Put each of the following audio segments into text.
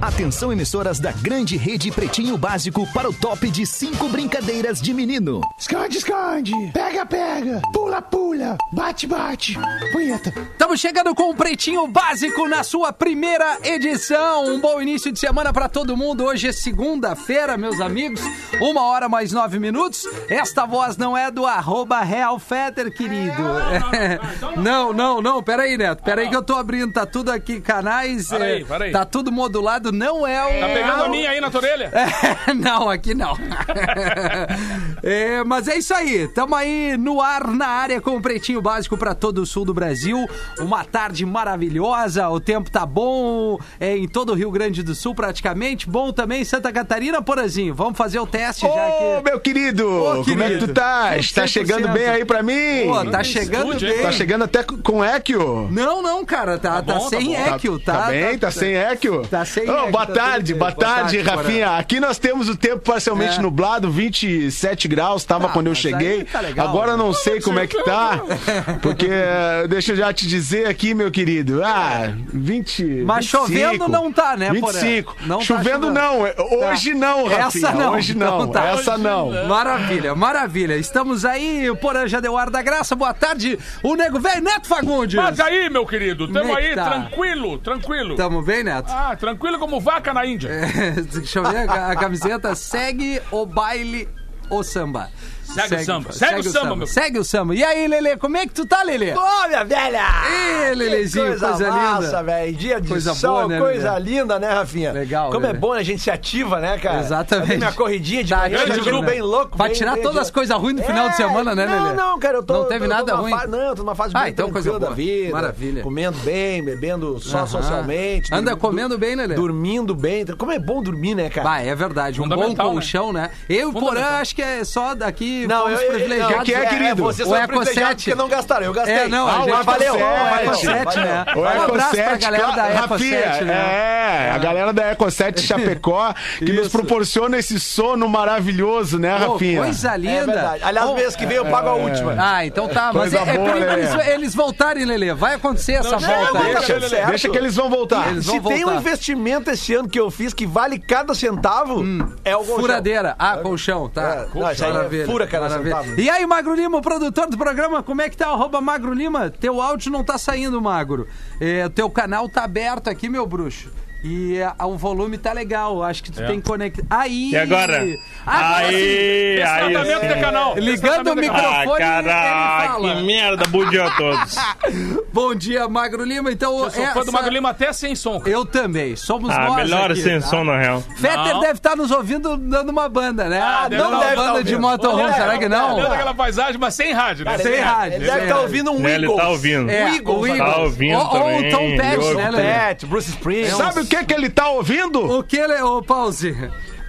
Atenção, emissoras da grande rede Pretinho Básico para o top de cinco brincadeiras de menino. Esconde, esconde. Pega, pega. Pula, pula. Bate, bate. Punheta. Estamos chegando com o Pretinho Básico na sua primeira edição. Um bom início de semana para todo mundo. Hoje é segunda-feira, meus amigos. Uma hora mais nove minutos. Esta voz não é do arroba Real Fetter, querido. Não, não, não. Peraí, Neto. Peraí que eu tô abrindo. Tá tudo aqui, canais. Peraí, é, peraí. Tá tudo modulado. Não é o... Tá pegando a minha aí na tua orelha? É, não, aqui não. É, mas é isso aí. Tamo aí no ar, na área, com o Pretinho Básico para todo o sul do Brasil. Uma tarde maravilhosa, o tempo tá bom é, em todo o Rio Grande do Sul, praticamente. Bom também em Santa Catarina, Porazinho. Vamos fazer o teste já Ô, aqui. meu querido. Ô, Como é que tu querido. tá? Tá 100%. chegando bem aí pra mim? Pô, tá chegando bem. Tá chegando até com equio. Não, não, cara, tá, tá, bom, tá sem bom. equio, tá? Tá bem? Tá, sem equio? Tá sem Ô, equio, Boa tá tarde, boa tarde, Rafinha. Aqui nós temos o tempo parcialmente É. nublado, 27 graus, tava Ah, quando eu cheguei. tá legal, Agora né? não sei como é que tá, porque eh, deixa eu já te dizer aqui, meu querido. Ah, 20. Mas 25, chovendo não tá, né, Porã? 25. Não tá chovendo chovendo. não. Hoje não, Rafinha. Essa não. Hoje não. Então tá. Essa Hoje não. não. Maravilha, maravilha. Estamos aí, o Porã já deu ar da graça. Boa tarde, o nego velho Neto Fagundes. Mas aí, meu querido, tamo é aí, tá? tranquilo, tranquilo. Tamo bem, Neto? Ah, tranquilo como vaca na Índia. É, deixa eu ver a, a camiseta. Segue o baile, o samba. Segue o samba. Segue o samba, meu. Segue o samba. E aí, Lelê, como é que tu tá, Lelê? Ô, minha velha! Ê, Lelezinho, Que coisa, coisa massa, linda. velho. Dia de Coisa sol, boa, né, coisa Lelê? linda, né, Rafinha? Legal, Como é Lelê. bom a gente se ativa, né, cara? Exatamente. Minha corridinha de Tá manhã, chego né? bem louco. Pra bem- tirar bem todas as coisas ruins do final de semana, né, não, Lelê? Não, cara, eu tô... Não teve tô- tô nada numa ruim? fa- Não, tô numa fase Ah, bem então coisa da vida. Maravilha. Comendo bem, bebendo só socialmente. Anda comendo bem, Lelê? Dormindo bem. Como é bom dormir, né, cara? Vai, é verdade. Um bom Fundamental, colchão, né? Eu e o Porã, Fundamental. acho que é só daqui Não, eu, eu, privilegiados. não, que é, querido? Vocês O são Eco privilegiados 7. porque não gastaram, eu gastei. É, não, a ah, gente valeu, Eco valeu, 7, valeu. né? O Um Eco abraço pra 7, galera da Eco Rafinha, 7, né? É, a galera da Eco 7 Chapecó, que nos proporciona esse sono maravilhoso, né, Rafinha? coisa linda. É. Aliás, Bom, mês que vem eu pago a última. Ah, então tá. Mas é, Coisa é boa, perigo Lelê. eles, eles voltarem, Lelê. Vai acontecer essa Não, volta Deixa, deixa que eles vão voltar. Eles vão Se tem um voltar. investimento esse ano que eu fiz que vale cada centavo, é o colchão. Furadeira. Ah, colchão, tá. Não, isso aí é Maravilha, fura cada maravilha. centavo. E aí, Magro Lima, o produtor do programa, como é que tá? Arroba Magro Lima, teu áudio não tá saindo, Magro. É, teu canal tá aberto aqui, meu bruxo. E é, o volume tá legal, acho que tu É. tem que conectar. Aí! E agora? Sim! aí, aí. Tratamento de canal. Ligando o microfone. Ah, ele caraca, fala. que merda, bom dia a todos. Bom dia, Magro Lima. Então, Eu sou fã do essa- Magro Lima até sem som. Eu também. Somos Ah, nós melhor aqui, sem tá? som, na real. Fetter Não. deve estar nos ouvindo dando uma banda, né? Ah, deve dando tá uma ouvindo. banda de Deve motorhome, tá será que não? Olhando aquela paisagem, mas sem rádio, né? Sem rádio, Ele deve estar rádio. ouvindo um Né, ele Eagles. tá ouvindo. É, O Eagles, o Eagles. Tá ouvindo ou, o Tom Petty, né, Bruce Springsteen. Sabe o que que ele tá ouvindo? O que, Le... Ô, Pause?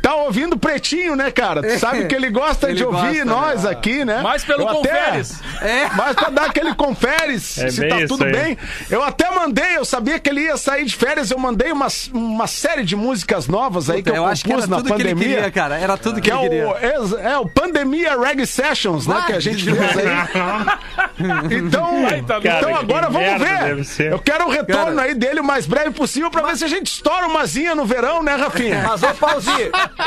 Tá ouvindo pretinho, né, cara? Tu sabe que ele gosta Ele de ouvir gosta, nós né? aqui, né? Mais pelo Eu até- Conferes. É. Mas pra dar aquele confere É se tá tudo aí. bem. Eu até mandei, eu sabia que ele ia sair de férias, eu mandei uma, uma série de músicas novas aí que eu, eu acho que era compus na tudo que ele pandemia. queria, cara. Era tudo que, que é ele o, queria. ex- é o Pandemia Reg Sessions, né? Vai, Que a gente fez aí. Então, Vai, tá então Cara, agora que vamos merda ver. Eu quero o retorno Cara. aí dele o mais breve possível pra ver se a gente estoura uma zinha no verão, né, Rafinha? Mas, ô Pauzi,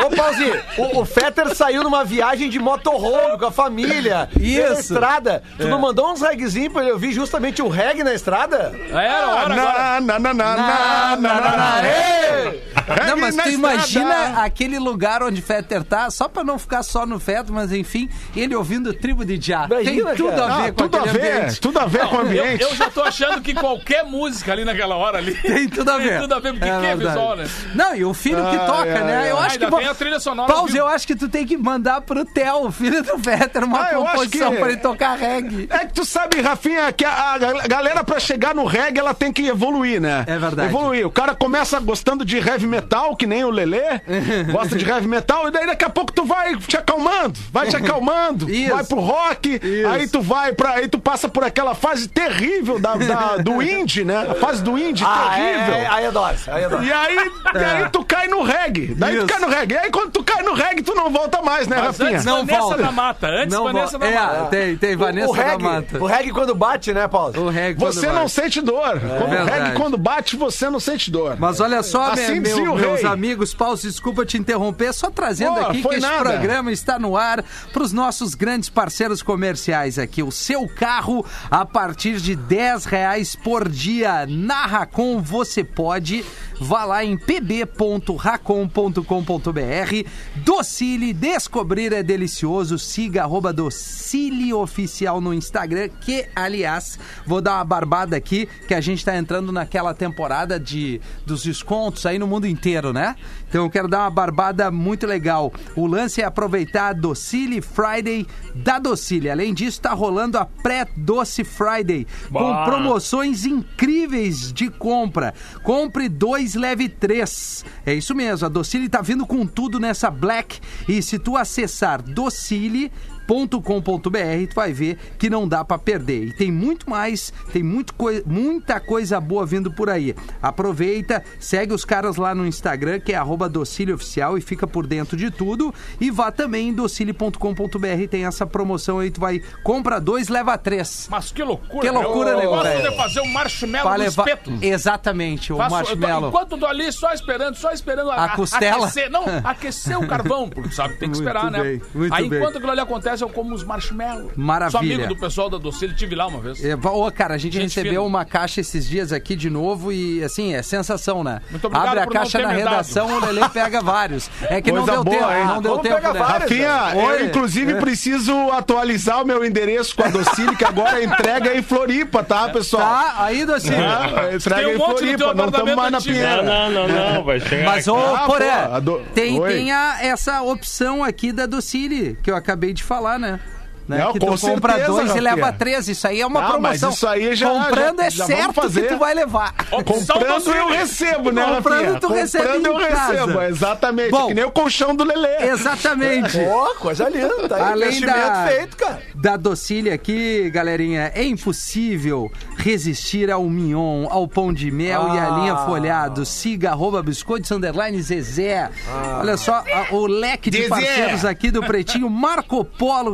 ô Pauzi, o, o Fetter saiu numa viagem de motorhome com a família. Isso. Pela estrada. Tu não mandou uns regzinhos pra ele ouvir justamente o reggae na estrada? Era hora agora. Na, na, na, na, na, na, na, na, ei! Não, mas Na tu imagina aquele lugar onde Fetter tá, só pra não ficar só no Fetter, mas enfim, ele ouvindo tribo de Já. Tem Imagina, tudo cara. a ver Ah, com tudo a aquele ver, ambiente. tudo a ver com o Eu, ambiente. eu já tô achando que qualquer música ali naquela hora ali. Tem tudo a ver. Tem tudo a ver, porque É que é verdade. visual, né? Não, e o filho que Ai, toca, ai, né? ai. Eu Ah, acho que. ainda tem a trilha sonora. Pause, eu acho que tu tem que mandar pro Theo, filho do Fetter, uma Ah, composição que- pra ele tocar reggae. É que tu sabe, Rafinha, que a, a galera pra chegar no reggae, ela tem que evoluir, né? É verdade. Evoluir. O cara começa gostando de heavy metal, que nem o Lelê, gosta de heavy metal, e daí daqui a pouco tu vai te acalmando, vai te acalmando, Isso. vai pro rock, aí tu vai pra. Aí tu passa por aquela fase terrível da, da- do indie, né? A fase do indie Ah, terrível. é, é, aí é dose, aí é dose. E aí, e aí tu cai no reggae. Daí Isso. tu cai no reggae. E aí quando tu cai no reggae, tu não volta mais, né, Mas Rafinha? antes Não Vanessa volta. da Mata. Antes Não, Vanessa vo- da é, Mata. tem, tem Vanessa o da reggae, Mata. o reggae quando bate, né, Paulo? O reggae Você não sente dor. quando o reggae, quando bate, você não sente dor. Mas olha só, Assim meu- meu- meus amigos, Paulo, desculpa te interromper, só trazendo Pô, aqui que nada. programa está no ar para os nossos grandes parceiros comerciais aqui. O seu carro a partir de 10 reais por dia. Na Racon você pode. Vá lá em pb.racon.com.br. Docile, descobrir é delicioso. Siga arroba Docile Oficial no Instagram, que, aliás, vou dar uma barbada aqui, que a gente está entrando naquela temporada de, dos descontos aí no mundo inteiro, né? Então eu quero dar uma barbada muito legal. O lance é aproveitar a Docile Friday da Docile. Além disso, está rolando a pré-Doce Friday, com Bah. promoções incríveis de compra. Compre dois, leve três. É isso mesmo, a Docile tá vindo com tudo nessa Black. E se tu acessar Docile .com.br, tu vai ver que não dá pra perder. E tem muito mais, tem muito coi muita coisa boa vindo por aí. Aproveita, segue os caras lá no Instagram, que é arroba e fica por dentro de tudo. E vá também em docile.com.br, tem essa promoção aí, tu vai, compra dois, leva três. Mas que loucura. Que loucura, nego, eu gosto velho. de fazer um marshmallow Pra levar- espeto. Exatamente, o Faço- eu tô- marshmallow. enquanto eu tô ali só esperando, só esperando A costela? aquecer. Não, aquecer o carvão, porque sabe, tem que Muito esperar, né? bem, muito Aí bem. enquanto aquilo ali acontece, eu como os marshmallows. Maravilha. Sou amigo do pessoal da Docile, tive lá uma vez. É, Ô, cara, a gente, Gente recebeu fina. uma caixa esses dias aqui de novo e, assim, é sensação, né? Muito obrigado Abre a por não caixa na redação, o Lelê pega vários. É que não Coisa deu boa, tempo, hein? não deu Como tempo, né? Rafinha, Oi. eu inclusive preciso atualizar o meu endereço com a Docile, que agora a entrega é em Floripa, tá, pessoal? Tá, aí. Ah, a entrega Tem um é em Floripa, não estamos mais na antigo. Não, Pinheira. não, não, não, vai chegar Mas, ô, Ah, Poré, tem, Oi. tem a- essa opção aqui da Docile, que eu acabei de falar, né? Né? Não, que tu com compra certeza, dois e leva três. Isso aí é uma Ah, mas promoção. isso aí já- Comprando já- é já vamos certo fazer. que tu vai levar. Opção Comprando eu recebo, né, Comprando, Rafinha? tu recebe Comprando eu em casa. recebo, exatamente. Bom. que nem o colchão do Lelê. Exatamente. Pô, coisa linda, tá Além investimento da, feito, cara. da docile aqui, galerinha, é impossível resistir ao mignon, ao pão de mel e à Ah. linha folhado. Siga arroba biscoitos underline Zezé. Olha só a- o leque de Zezé. parceiros aqui do Pretinho. Marco Polo,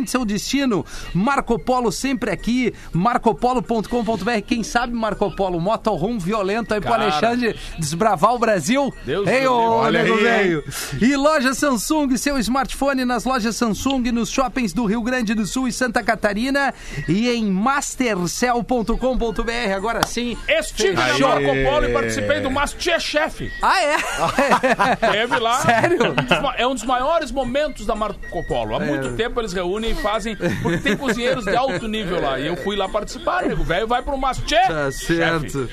reinvente seu destino. Marco Polo sempre aqui. marcopolo.com.br. Quem sabe Marco Polo, motorhome violento aí pro Cara. Alexandre desbravar o Brasil. Deus Ei, ô. Olha velho. E loja Samsung, seu smartphone nas lojas Samsung, nos shoppings do Rio Grande do Sul e Santa Catarina e em mastercell.com.br. Agora sim. Estive na. Marco Polo e participei do Masterchef. Ah, é? Teve lá. Sério? Ma- É um dos maiores momentos da Marco Polo. Há muito tempo eles reúnem e fazem. Porque tem cozinheiros de alto nível lá. E eu fui lá participar, nego. velho vai pro Masterchef. Tá certo.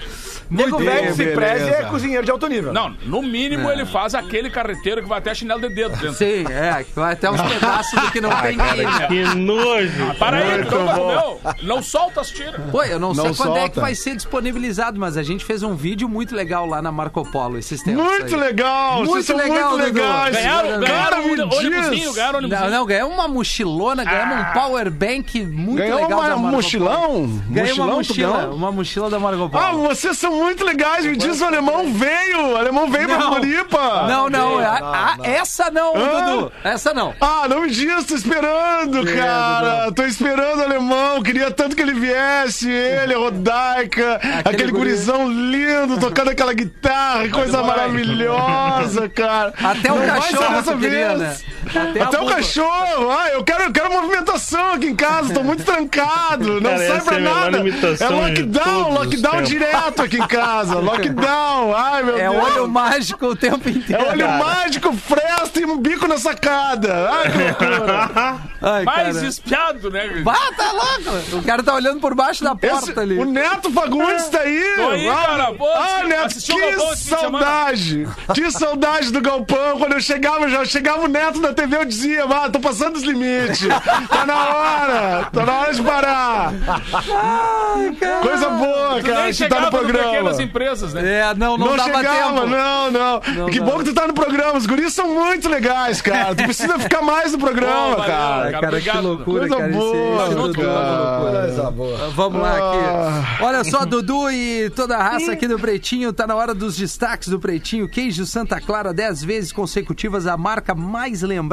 Nego Muito velho bem. que se preze é cozinheiro de alto nível. Não, no mínimo ele faz aquele carreteiro que vai até chinelo de dedo dentro. Sim, é. Vai até uns pedaços do que não tem que né? Que nojo. Para aí, então, meu, não solta as tiras. Pô, eu não, sei Não quando é que vai ser disponibilizado, mas a gente fez um vídeo muito legal lá na Marco Polo esses tempos. Muito aí. legal, Muito vocês são legal, muito legais. Ganharam, Cara, ganharam um ônibusinho, ganharam um Não, ônibusinho. não, ganhou uma mochilona, ganhamos um power bank muito Ganhou legal uma- da Marco mochilão? Polo. Ganhei uma Mochilão, tu mochila, ganhou? uma mochila da Marco Ah, Polo. vocês são muito legais. Me diz o alemão veio. O alemão veio pra Não. Floripa. Não, não, a- não, a- não. essa não, Hã? Dudu. Essa não. Ah, não me diz, tô esperando, cara. Tô esperando o alemão. Queria tanto que ele viesse. Ele, a Rodaica, aquele, guri. gurizão lindo, tocando aquela guitarra. que Coisa maravilhosa, cara. Até o Não vai ser cachorro dessa tu queria, vez. né? Até, Até o cachorro. Ah, eu quero, eu quero movimentação aqui em casa. Tô muito trancado. Não Cara, sai pra é nada. É lockdown, lockdown direto aqui em casa. Lockdown. Ai, meu É Deus. olho mágico o tempo inteiro. É olho mágico, fresta e um bico na sacada. Ai, que loucura. Ai, Mais cara. espiado, né? Bah, tá louco. O cara tá olhando por baixo da porta Esse- ali. o Neto Fagundes tá aí. Tô aí, Ah, cara. Pô, ah, Neto, que saudade. Que saudade do Galpão. Quando eu chegava, já chegava o Neto da TV eu dizia, ah, tô passando os limites. Tá na hora. Tá na hora de parar. Coisa boa, Tu cara, nem que tá no programa. pequenas empresas, né? É, não, não, Não, dava chegava, tempo. não, não. que dava. bom que tu tá no programa. Os guris são muito legais, cara. Tu precisa ficar mais no programa, Pô, cara. Ai, cara, Obrigado. que loucura, Coisa cara. boa, esse cara. Boa. Vamos lá Ah. aqui. Olha só, Dudu e toda a raça aqui do Pretinho. Tá na hora dos destaques do Pretinho. Queijo Santa Clara, 10 vezes consecutivas, a marca mais lembrada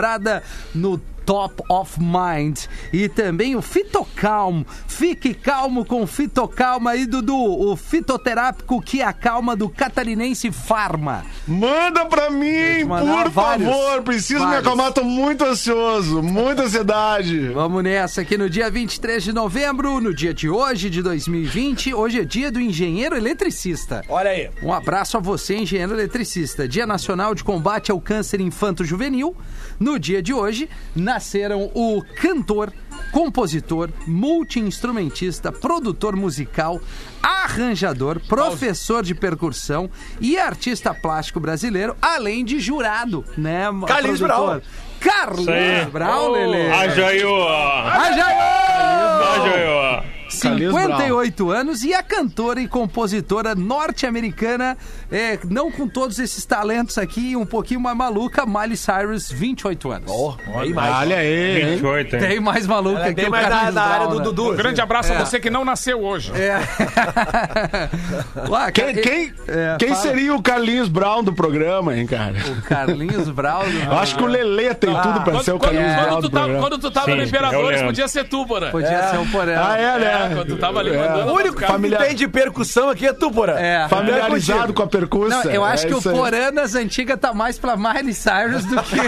no Top of Mind. E também o Fitocalm. Fique calmo com Fitocalma aí, Dudu. O fitoterápico que acalma do catarinense Farma. Manda pra mim, por vários. favor. Preciso me Vários. acalmar, tô muito ansioso. Muita ansiedade. Vamos nessa aqui no dia 23 de novembro, no dia de hoje, de 2020. Hoje é dia do engenheiro eletricista. Olha aí. Um abraço a você, engenheiro eletricista. Dia Nacional de Combate ao Câncer Infanto-Juvenil. No dia de hoje, nasceram o cantor, compositor, multi-instrumentista, produtor musical, arranjador, professor de percussão e artista plástico brasileiro, além de jurado, né, Carlinhos produtor? Carlos. Brau, Lelê. A Joioa! Ah, já A Joioa! Carlinhos 58 anos e a cantora e compositora norte-americana, é, não com todos esses talentos aqui, um pouquinho mais maluca, Miley Cyrus, 28 anos. Olha aí, hein? 28, hein? Tem mais maluca Ela é que o mais da, da área do né? Dudu. Um grande abraço a você que não nasceu hoje. É. Ué, Quem, quem, é, quem seria o Carlinhos Brown do programa, hein, cara? O Carlinhos Brown. Eu acho que o Lelê tem tudo pra ser Quando, o quando- Carlinhos Brown quando do tu tava, programa. quando tu tava Sim, no Imperadores, podia ser tu, Porã. Podia ser um porém. Ah, é, né? É, quando tu tava ali mandando. O único cara. Familiar- que tem de percussão aqui é tu, Porã. É. Familiarizado com a percussa. Não, eu acho é que o. Porã nas antigas tá mais pra Miley Cyrus do que.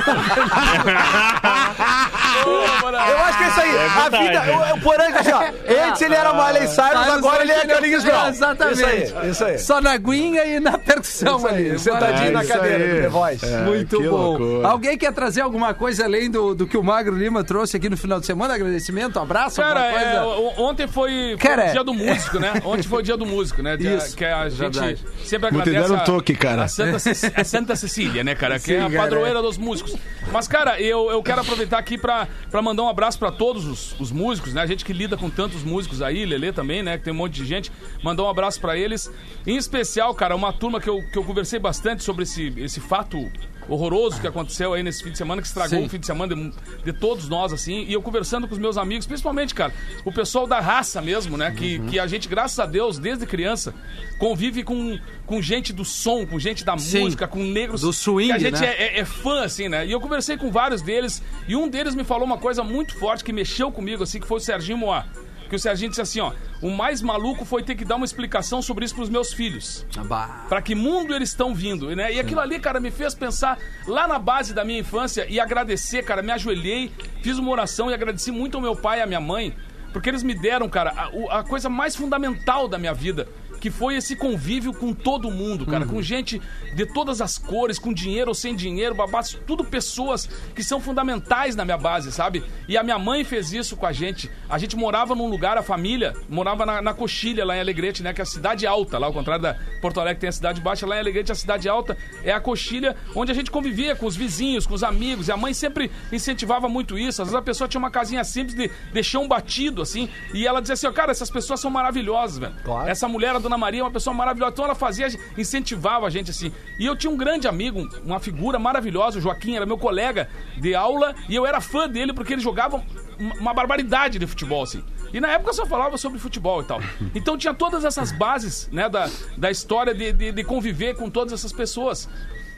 Eu acho que é isso aí. É a vida, o, o Porã, assim, ó, antes ele era Miley Cyrus, agora ele é Carlinhos Brown. Exatamente. Isso aí, isso aí. Só na aguinha e na percussão Isso aí, ali. sentadinho É na cadeira aí. do The Voice. É, Muito bom. loucura. Alguém quer trazer alguma coisa além do, do que o Magro Lima trouxe aqui no final de semana? Agradecimento, abraço, Cara, alguma coisa? é, ontem foi, foi Cara, o dia do músico, né? Ontem foi o dia do músico, né? Dia- Isso, que a gente verdade. sempre agradece um toque, cara. a Santa, a Santa Cecília, né, cara? Que Sim, é a cara. padroeira dos músicos. Mas, cara, eu, eu quero aproveitar aqui pra, pra mandar um abraço pra todos os, os músicos, né? A gente que lida com tantos músicos aí, Lelê também, né? Que tem um monte de gente. Mandar um abraço pra eles. Em especial, cara, uma turma que eu, que eu conversei bastante sobre esse, esse fato horroroso que aconteceu aí nesse fim de semana, que estragou Sim. o fim de semana de, de todos nós, assim, e eu conversando com os meus amigos, principalmente, cara, o pessoal da raça mesmo, né? Que, Uhum. que a gente, graças a Deus, desde criança, convive com, com gente do som, com gente da Sim. música, com negros. Do swing, que a gente né? é, é- é fã, assim, né? E eu conversei com vários deles, e um deles me falou uma coisa muito forte que mexeu comigo, assim, que foi o Serginho Moá. Que o Serginho disse assim, ó, o mais maluco foi ter que dar uma explicação sobre isso pros meus filhos. Bah. Pra que mundo eles estão vindo, né? E aquilo ali, cara, me fez pensar lá na base da minha infância e agradecer, cara. Me ajoelhei, fiz uma oração e agradeci muito ao meu pai e à minha mãe, porque eles me deram, cara, a, a coisa mais fundamental da minha vida. Que foi esse convívio com todo mundo, cara. Com gente de todas as cores, com dinheiro ou sem dinheiro, babás, tudo pessoas que são fundamentais na minha base, sabe? E a minha mãe fez isso com a gente. A gente morava num lugar, a família morava na, na Coxilha, lá em Alegrete, né? Que é a cidade alta, lá ao contrário da Porto Alegre tem a cidade baixa, lá em Alegrete a cidade alta é a Coxilha, onde a gente convivia com os vizinhos, com os amigos. E a mãe sempre incentivava muito isso. Às vezes a pessoa tinha uma casinha simples de, de chão batido, assim, e ela dizia assim, ó, cara, essas pessoas são maravilhosas, velho. Claro. Essa mulher, a Dona Maria, uma pessoa maravilhosa. Então ela fazia, incentivava a gente assim. E eu tinha um grande amigo, uma figura maravilhosa, o Joaquim, era meu colega de aula, e eu era fã dele porque ele jogava uma barbaridade de futebol, assim. E na época só falava sobre futebol e tal. Então tinha todas essas bases, né, da, da história de, de, de conviver com todas essas pessoas.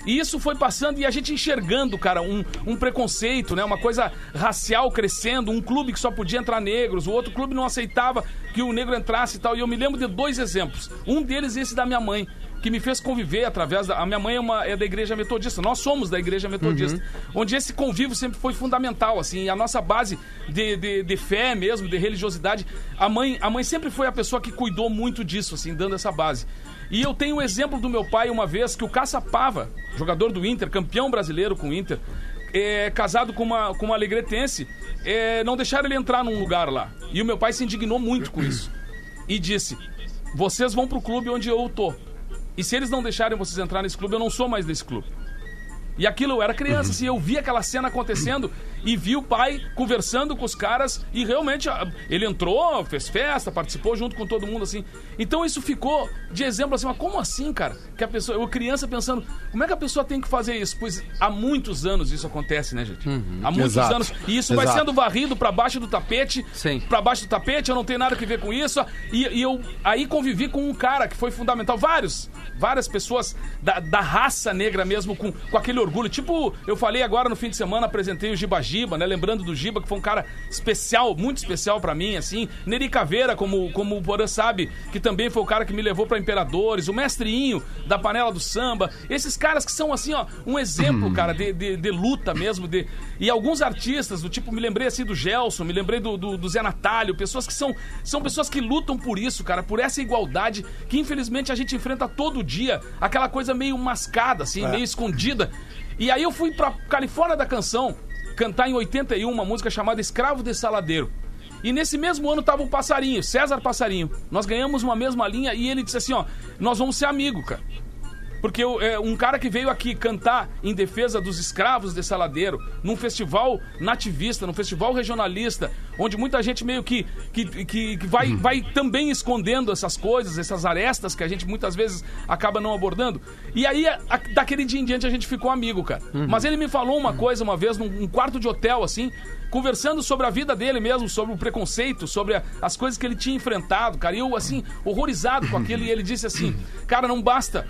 E isso foi passando e a gente enxergando, cara, um, um preconceito, né? Uma coisa racial crescendo, um clube que só podia entrar negros, o outro clube não aceitava que o negro entrasse e tal. E eu me lembro de dois exemplos. Um deles esse da minha mãe, que me fez conviver através da... A minha mãe é, uma, é da igreja metodista, nós somos da igreja metodista. Onde esse convívio sempre foi fundamental, assim. E a nossa base de, de, de fé mesmo, de religiosidade, a mãe, a mãe sempre foi a pessoa que cuidou muito disso, assim, dando essa base. E eu tenho o exemplo do meu pai uma vez que o Caçapava, jogador do Inter, campeão brasileiro com o Inter, é, casado com uma, com uma alegretense, é, não deixaram ele entrar num lugar lá. E o meu pai se indignou muito com isso. E disse: Vocês vão pro clube onde eu tô. E se eles não deixarem vocês entrar nesse clube, eu não sou mais desse clube. E aquilo, eu era criança, assim, eu vi aquela cena acontecendo e vi o pai conversando com os caras e realmente ah, ele entrou, fez festa, participou junto com todo mundo, assim. Então isso ficou de exemplo, assim, mas como assim, cara? Que a pessoa, eu criança pensando, como é que a pessoa tem que fazer isso? Pois há muitos anos isso acontece, né, gente? Há muitos Exato. anos. E isso vai Exato. sendo varrido pra baixo do tapete, pra baixo do tapete, eu não tenho nada que ver com isso. E, e eu aí convivi com um cara que foi fundamental, vários, várias pessoas da, da raça negra mesmo, com, com aquele orgulho. Tipo, eu falei agora no fim de semana, apresentei o Giba Giba, né? Lembrando do Giba, que foi um cara especial, muito especial pra mim, assim. Neri Caveira, como, como o Porã sabe, que também foi o cara que me levou pra Imperadores, o Mestrinho da Panela do Samba. Esses caras que são, assim, ó, um exemplo, cara, de, de, de luta mesmo. De... E alguns artistas, do tipo, me lembrei assim do Gelson, me lembrei do, do, do Zé Natálio, pessoas que são, são pessoas que lutam por isso, cara, por essa igualdade que infelizmente a gente enfrenta todo dia, aquela coisa meio mascada, assim, meio escondida. E aí eu fui pra Califórnia da Canção cantar em 81 uma música chamada Escravo de Saladeiro. E nesse mesmo ano tava o Passarinho, César Passarinho. Nós ganhamos uma mesma linha e ele disse assim, ó, nós vamos ser amigo, cara. Porque eu- é, um cara que veio aqui cantar em defesa dos escravos de Saladeiro, num festival nativista, num festival regionalista, onde muita gente meio que, que, que, que vai, vai também escondendo essas coisas, essas arestas que a gente muitas vezes acaba não abordando. E aí, a- a- daquele dia em diante, a gente ficou amigo, cara. Mas ele me falou uma coisa uma vez, num um quarto de hotel, assim, conversando sobre a vida dele mesmo, sobre o preconceito, sobre a- as coisas que ele tinha enfrentado, cara. E eu, assim, horrorizado com aquilo, e ele disse assim: Cara, não basta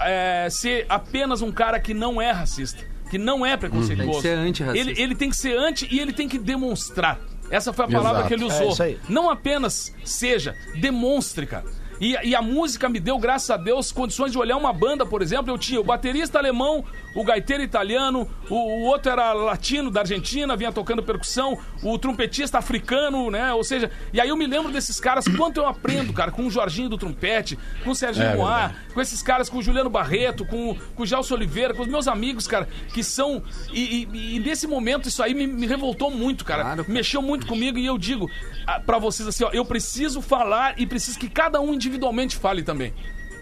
é, ser apenas um cara que não é racista, que não é preconceituoso. Tem que ser antirracista. Ele, ele tem que ser anti e ele tem que demonstrar. Essa foi a palavra Exato. que ele É usou. isso aí. Não apenas seja, demonstre, cara. E, e a música me deu, graças a Deus, condições de olhar uma banda, por exemplo. Eu tinha o baterista alemão, o gaiteiro italiano, o, o outro era latino da Argentina, vinha tocando percussão, o trompetista africano, né? Ou seja, e aí eu me lembro desses caras, quanto eu aprendo, cara, com o Jorginho do trompete, com o Serginho É Moá, com esses caras, com o Juliano Barreto, com, com o Gelson Oliveira, com os meus amigos, cara, que são. E, e- e nesse momento isso aí me, me revoltou muito, cara. Claro. Mexeu muito comigo e eu digo ah, pra vocês assim, ó, eu preciso falar e preciso que cada um individualmente fale também.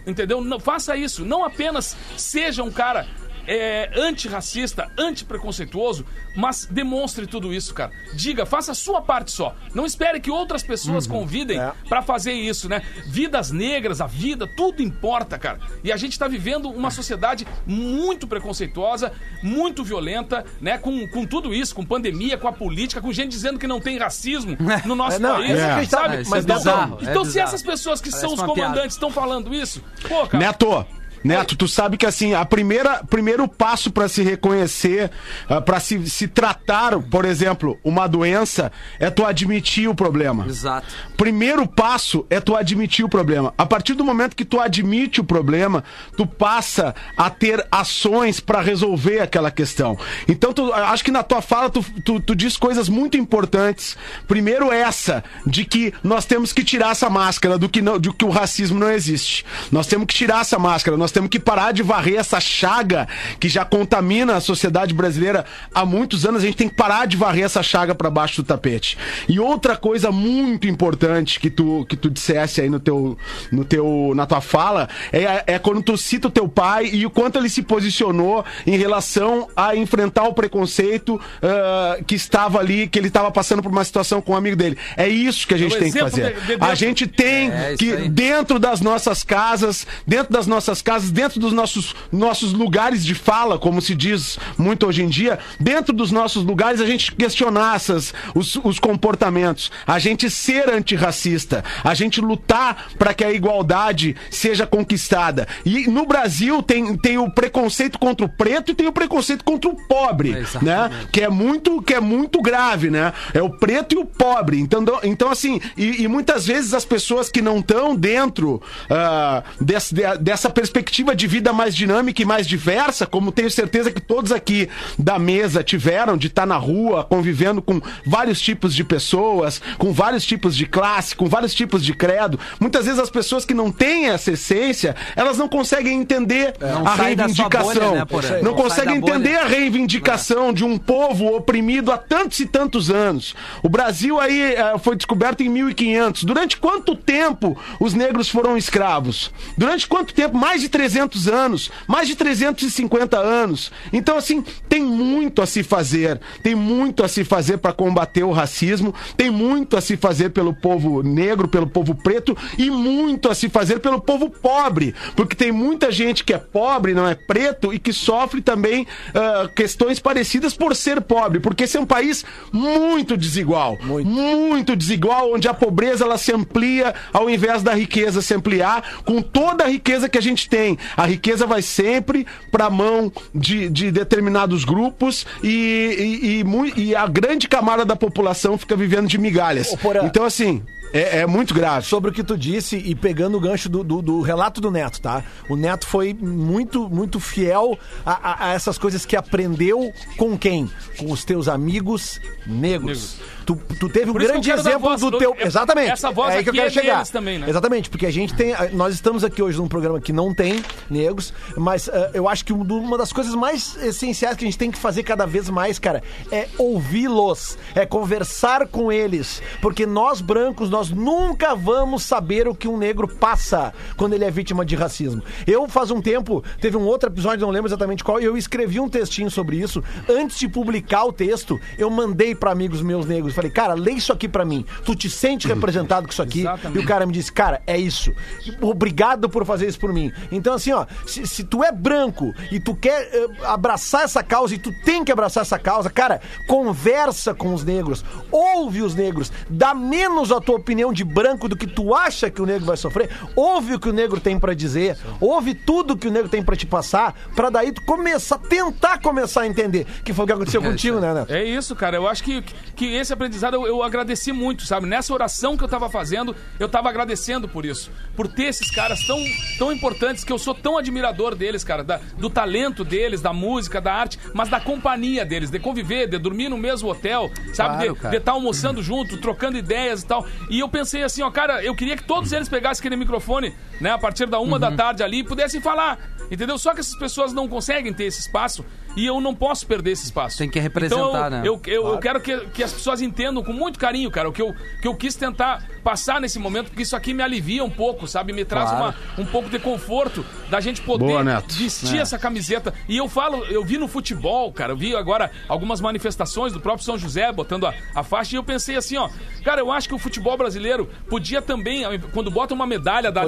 Entendeu? Não, faça isso. Não apenas seja um cara é, antirracista, antipreconceituoso, mas demonstre tudo isso, cara. Diga, faça a sua parte só. Não espere que outras pessoas convidem É. pra fazer isso, né? Vidas negras, a vida, tudo importa, cara. E a gente tá vivendo uma sociedade muito preconceituosa, muito violenta, né? Com, com tudo isso, com pandemia, com a política, com gente dizendo que não tem racismo no nosso É, não, país, é inacreditável. sabe? É, mas é não, bizarro. é Então, se essas pessoas que Parece são os comandantes estão falando isso, pô, cara. Neto, Neto, tu sabe que assim, a primeira primeiro passo pra se reconhecer, ah, pra se, se tratar, por exemplo, uma doença, é tu admitir o problema. Exato. Primeiro passo é tu admitir o problema. A partir do momento que tu admite o problema, tu passa a ter ações pra resolver aquela questão. Então, tu, acho que na tua fala tu, tu, tu diz coisas muito importantes. Primeiro essa de que nós temos que tirar essa máscara do que não, de que o racismo não existe. Nós temos que tirar essa máscara. Nós temos que parar de varrer essa chaga que já contamina a sociedade brasileira há muitos anos. A gente tem que parar de varrer essa chaga pra baixo do tapete. E outra coisa muito importante que tu, que tu dissesse aí no teu, no teu, na tua fala é, é quando tu cita o teu pai e o quanto ele se posicionou em relação a enfrentar o preconceito ah, que estava ali, que ele estava passando por uma situação com um amigo dele. É isso que a gente É tem que fazer. de- de a dentro- gente tem É, isso que, aí. dentro das nossas casas, dentro das nossas casas, dentro dos nossos, nossos lugares de fala, como se diz muito hoje em dia, dentro dos nossos lugares, a gente questionar essas, os, os comportamentos, a gente ser antirracista, a gente lutar para que a igualdade seja conquistada. E no Brasil tem, tem o preconceito contra o preto e tem o preconceito contra o pobre, É, né? Que é muito, que é muito grave, né? É o preto e o pobre. Então, então assim, e, e muitas vezes as pessoas que não estão dentro ah, desse- de- dessa perspectiva de vida mais dinâmica e mais diversa, como tenho certeza que todos aqui da mesa tiveram, de estar na rua, convivendo com vários tipos de pessoas, com vários tipos de classe, com vários tipos de credo. Muitas vezes as pessoas que não têm essa essência, elas não conseguem entender Não a reivindicação. bolha, né, não Não conseguem entender a reivindicação de um povo oprimido há tantos e tantos anos. O Brasil aí eh, foi descoberto em 1500. Durante quanto tempo os negros foram escravos? Durante quanto tempo? Mais de 300 anos, mais de 350 anos. Então, assim, tem muito a se fazer, tem muito a se fazer para combater o racismo, tem muito a se fazer pelo povo negro, pelo povo preto e muito a se fazer pelo povo pobre, porque tem muita gente que é pobre, não é preto e que sofre também ah, questões parecidas por ser pobre, porque esse é um país muito desigual, muito. desigual, onde a pobreza ela se amplia ao invés da riqueza se ampliar, com toda a riqueza que a gente tem. A riqueza vai sempre para a mão de, de determinados grupos e, e, e e a grande camada da população fica vivendo de migalhas. Então, assim, é, é muito grave. Sobre o que tu disse e pegando o gancho do, do- do relato do Neto, tá? O Neto foi muito, muito fiel a, a- a essas coisas que aprendeu com quem? Com os teus amigos negros. Tu, tu teve um Por grande exemplo voz. do teu. Eu- Exatamente. essa voz é aí que eu quero é chegar. também, né? Exatamente, porque a gente tem. Nós estamos aqui hoje num programa que não tem negros, mas ah, eu acho que um uma das coisas mais essenciais que a gente tem que fazer cada vez mais, cara, é ouvi-los, é conversar com eles. Porque nós brancos, nós nunca vamos saber o que um negro passa quando ele é vítima de racismo. Eu, faz um tempo, teve um outro episódio, não lembro exatamente qual, e eu escrevi um textinho sobre isso. Antes de publicar o texto, eu mandei pra amigos meus negros. Falei, cara, lê isso aqui pra mim. Tu te sente representado com isso aqui? Exatamente. E o cara me disse, cara, é isso. Obrigado por fazer isso por mim. Então, assim, ó, se, se tu é branco e tu quer eh, abraçar essa causa e tu tem que abraçar essa causa, cara, conversa com os negros, ouve os negros, dá menos a tua opinião de branco do que tu acha que o negro vai sofrer, ouve o que o negro tem pra dizer, ouve tudo que o negro tem pra te passar, pra daí tu começar, tentar começar a entender, que foi o que aconteceu contigo, né, Neto? É isso, cara. Eu acho que, que esse aprendizado eu, eu agradeci muito, sabe? Nessa oração que eu tava fazendo, eu tava agradecendo por isso. Por ter esses caras tão, tão importantes, que eu sou tão admirador deles, cara. da- do talento deles, da música, da arte, mas da companhia deles, de conviver, de dormir no mesmo hotel, sabe? Claro, de estar almoçando junto, trocando ideias e tal. E eu pensei assim, ó, cara, eu queria que todos eles pegassem aquele microfone, né, a partir da uma Uhum. da tarde ali e pudessem falar. Entendeu? Só que essas pessoas não conseguem ter esse espaço e eu não posso perder esse espaço. Tem que representar, então, eu, né? Eu, eu, eu quero que, que as pessoas entendam com muito carinho, cara, o que eu, que eu quis tentar passar nesse momento, porque isso aqui me alivia um pouco, sabe? Me traz Claro. uma, um pouco de conforto da gente poder Boa, vestir É. essa camiseta. E eu falo, eu vi no futebol, cara, eu vi agora algumas manifestações do próprio São José botando a, a faixa e eu pensei assim, ó, cara, eu acho que o futebol brasileiro podia também, quando bota uma medalha da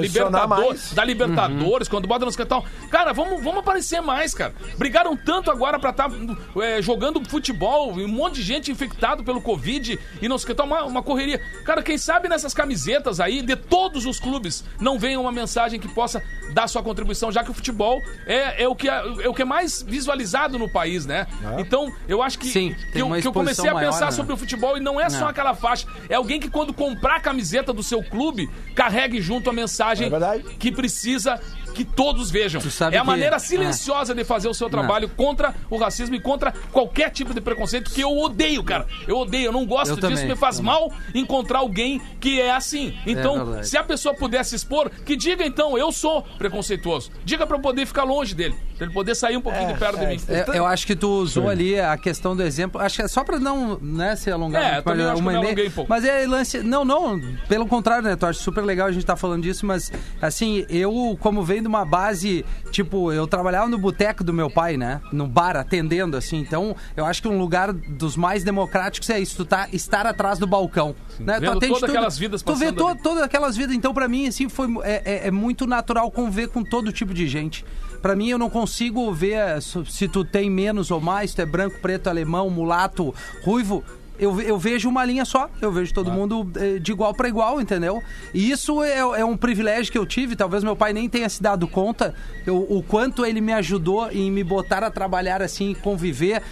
mais. da Libertadores, quando bota nos tal, cara, vamos, vamos aparecer mais, cara. Brigaram tanto agora pra estar jogando futebol, e um monte de gente infectado pelo Covid e não sei o que tal, uma, uma correria. Cara, quem sabe nessas camisetas aí, de todos os clubes, não venha uma mensagem que possa dar sua contribuição, já que o futebol é, é, o, que é, é o que é mais visualizado no país, né? Então, eu acho que, Sim, que, tem eu, que eu comecei a exposição pensar maior, né? sobre o futebol e não é só Não. aquela faixa. É alguém que quando comprar a camiseta do seu clube, carregue junto a mensagem É que precisa que todos vejam. É a que- maneira é. silenciosa de fazer o seu trabalho contra o racismo e contra qualquer tipo de preconceito que eu odeio, cara. Eu odeio, eu não gosto Eu disso, também, me faz mal encontrar alguém que é assim. Então, verdade. se a pessoa pudesse expor, que diga então, eu sou preconceituoso. Diga pra eu poder ficar longe dele, pra ele poder sair um pouquinho de perto de mim. É, eu acho que tu usou ali a questão do exemplo. Acho que é só pra não né, se alongar. É, muito, eu mas acho que uma eu um pouco. Mas é lance. Não, não. Pelo contrário, né? Tu acha super legal a gente tá falando disso, mas assim, eu, como venho de uma base, tipo, eu trabalhava no boteco do meu pai, né? No bar, atendendo, assim. Então, eu acho que um lugar dos mais democráticos é isso, tu tá, estar atrás do balcão. Né? Vendo atende todas aquelas vidas Tu vê to- todas aquelas vidas. Então, pra mim, assim, foi, é, é- é muito natural conviver com todo tipo de gente. Pra mim, eu não consigo ver se se tu tem menos ou mais, tu é branco, preto, alemão, mulato, ruivo. Eu, eu vejo uma linha só, eu vejo todo mundo eh, de igual pra igual, entendeu? E isso é, é um privilégio que eu tive, talvez meu pai nem tenha se dado conta, eu- o quanto ele me ajudou em me botar a trabalhar assim, conviver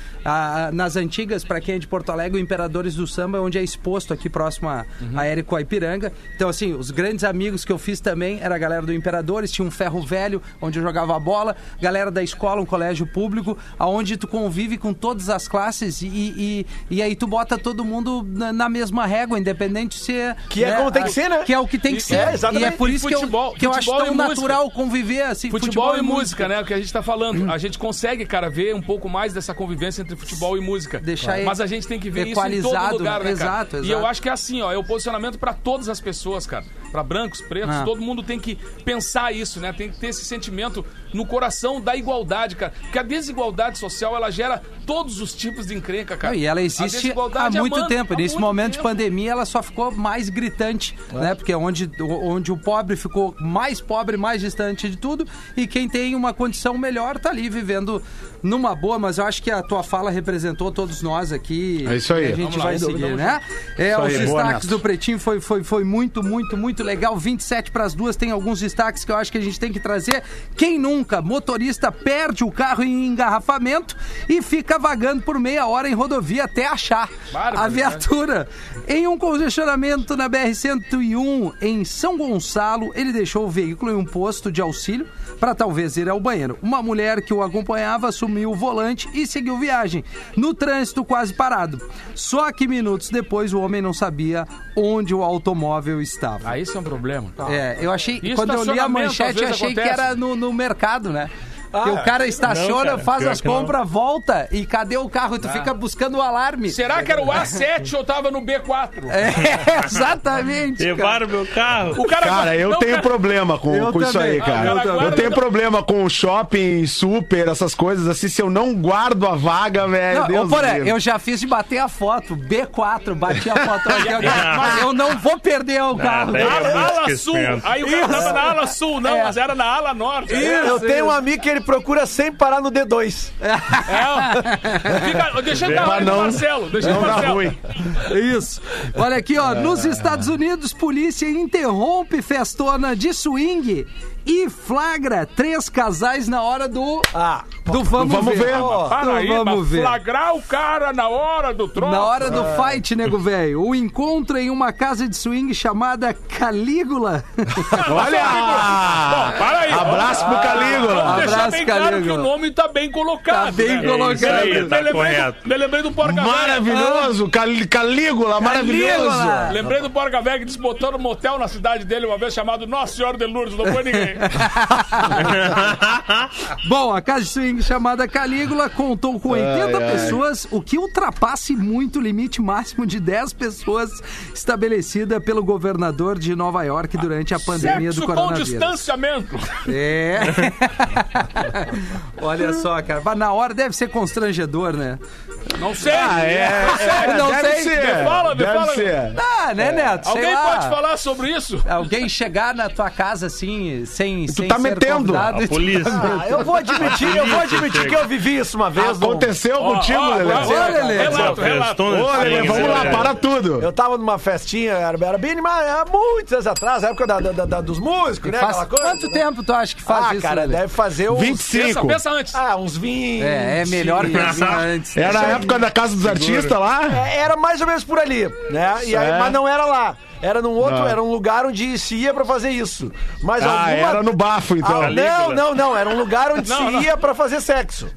nas antigas, pra quem é de Porto Alegre, o Imperadores do Samba, onde é exposto aqui próximo a, a Érico Ipiranga. Então, assim, os grandes amigos que eu fiz também era a galera do Imperadores, tinha um ferro velho, onde eu jogava bola, galera da escola, um colégio público, aonde tu convive com todas as classes e, e, e aí tu bota todo mundo na, na mesma régua, independente se é... Que é como tem que ser, né? Que é o que tem que E- ser. é, exatamente. E é por isso que eu, futebol- que eu acho futebol tão natural conviver assim. Futebol, e música, né? O que a gente tá falando. A gente consegue, cara, ver um pouco mais dessa convivência entre futebol e música. Deixar Mas a gente tem que ver isso em todo lugar, né, cara? exato, E exato. eu acho que é assim, ó, é o posicionamento pra todas as pessoas, cara. pra brancos, pretos, Ah. todo mundo tem que pensar isso, né? Tem que ter esse sentimento no coração da igualdade, cara. Porque a desigualdade social, ela gera todos os tipos de encrenca, cara. Não, e ela A há muito mano, tempo. há Nesse muito momento de tempo. pandemia, ela só ficou mais gritante, né? Porque é onde, onde o pobre ficou mais pobre, mais distante de tudo, e quem tem uma condição melhor tá ali vivendo numa boa, mas eu acho que a tua fala representou todos nós aqui. É isso aí. E a gente lá, vai seguir, dúvida, né? É, os aí, destaques do Pretinho foi, foi, foi muito, muito, muito legal. 27 para as duas, tem alguns destaques que eu acho que a gente tem que trazer. Quem nunca? Motorista perde o carro em engarrafamento e fica vagando por meia hora em rodovia até achar a Barbaridade. viatura. Em um congestionamento na BR-101 em São Gonçalo, ele deixou o veículo em um posto de auxílio para talvez ir ao banheiro. Uma mulher que o acompanhava assumiu o volante e seguiu viagem. No trânsito quase parado. Só que minutos depois o homem não sabia onde o automóvel estava. Ah, isso é um problema. É, eu achei. E quando eu li a manchete, achei que acontece. era no, no mercado, né? Que Ah, o cara estaciona, cara, faz as não. compras, volta e cadê o carro? E tu fica buscando o alarme. Será que era o A7 ou tava no B4? É, exatamente. Levaram meu carro. O cara, Cara, eu não, tenho cara, problema com, Eu com isso aí, cara. Ah, eu, cara, guarda- tenho problema com shopping, super, essas coisas assim. Se eu não guardo a vaga, velho. Não, Deus ô, eu já fiz de bater a foto, B4, bati a foto mas eu não vou perder o carro. daí- Ala, ala sul. Aí o cara tava na ala sul, não, É. mas era na ala norte. Eu tenho um amigo que ele procura sempre parar no D2. É, Fica, deixa eu dar do não- Marcelo. Deixa eu Não dá Marcelo. ruim. Isso. Olha aqui, ó. Nos Estados Unidos, polícia interrompe festona de swing e flagra três casais na hora do. Ah, do vamos, vamos ver. Ó, Para aí, vamos ver. flagrar o cara na hora do troço. Na hora do fight, nego velho. O encontro em uma casa de swing chamada Calígula. Olha! Bom, para aí. Abraço pro Calígula. Vamos deixar Abraço, bem claro Calígula. que o nome tá bem colocado. Tá bem né? colocado. Aí, Me tá lembrei, correto. do, me lembrei do Porca. Maravilhoso! Cal- Calígula, maravilhoso! Lembrei do Porca Velha que desbotou no motel na cidade dele uma vez chamado Nossa Senhora de Lourdes, não foi ninguém. Bom, a casa de swing chamada Calígula contou com 80 ai. pessoas, o que ultrapasse muito o limite máximo de 10 pessoas estabelecida pelo governador de Nova York durante a pandemia Sexo do com coronavírus. distanciamento. É. Olha só, cara. Mas na hora deve ser constrangedor, né? Não sei. Ah, é, é, Não deve sei. ser. Me fala, me deve fala. ser. Ah, né, Neto? Sei Alguém lá. pode falar sobre isso? Alguém chegar na tua casa assim, sem, sem tá ser metendo. convidado A tu- polícia. Ah, eu vou admitir, eu vou admitir que eu vivi isso uma vez. Aconteceu contigo, Ó, Lelê? agora- Ô, Lelê. Relato, relato. Ô, Lelê, vamos lá, para tudo. Eu tava numa festinha, era, era bem animado, muitos anos atrás, época da, da- da- dos músicos, né? Faz aquela coisa, quanto né? tempo tu acha que faz Ah, isso, cara, Lelê? deve fazer uns... 25. Pensa, pensa antes. Ah, uns 20. É, é melhor pensar antes. Era a época da Casa dos Artistas lá? É, era mais ou menos por ali, né? E aí, É. mas não era lá. Era num outro, Não. era um lugar onde se ia pra fazer isso. Mas Ah, alguma... era no bafo, então. Ah, não, não, não. Era um lugar onde Não, se não. ia pra fazer sexo.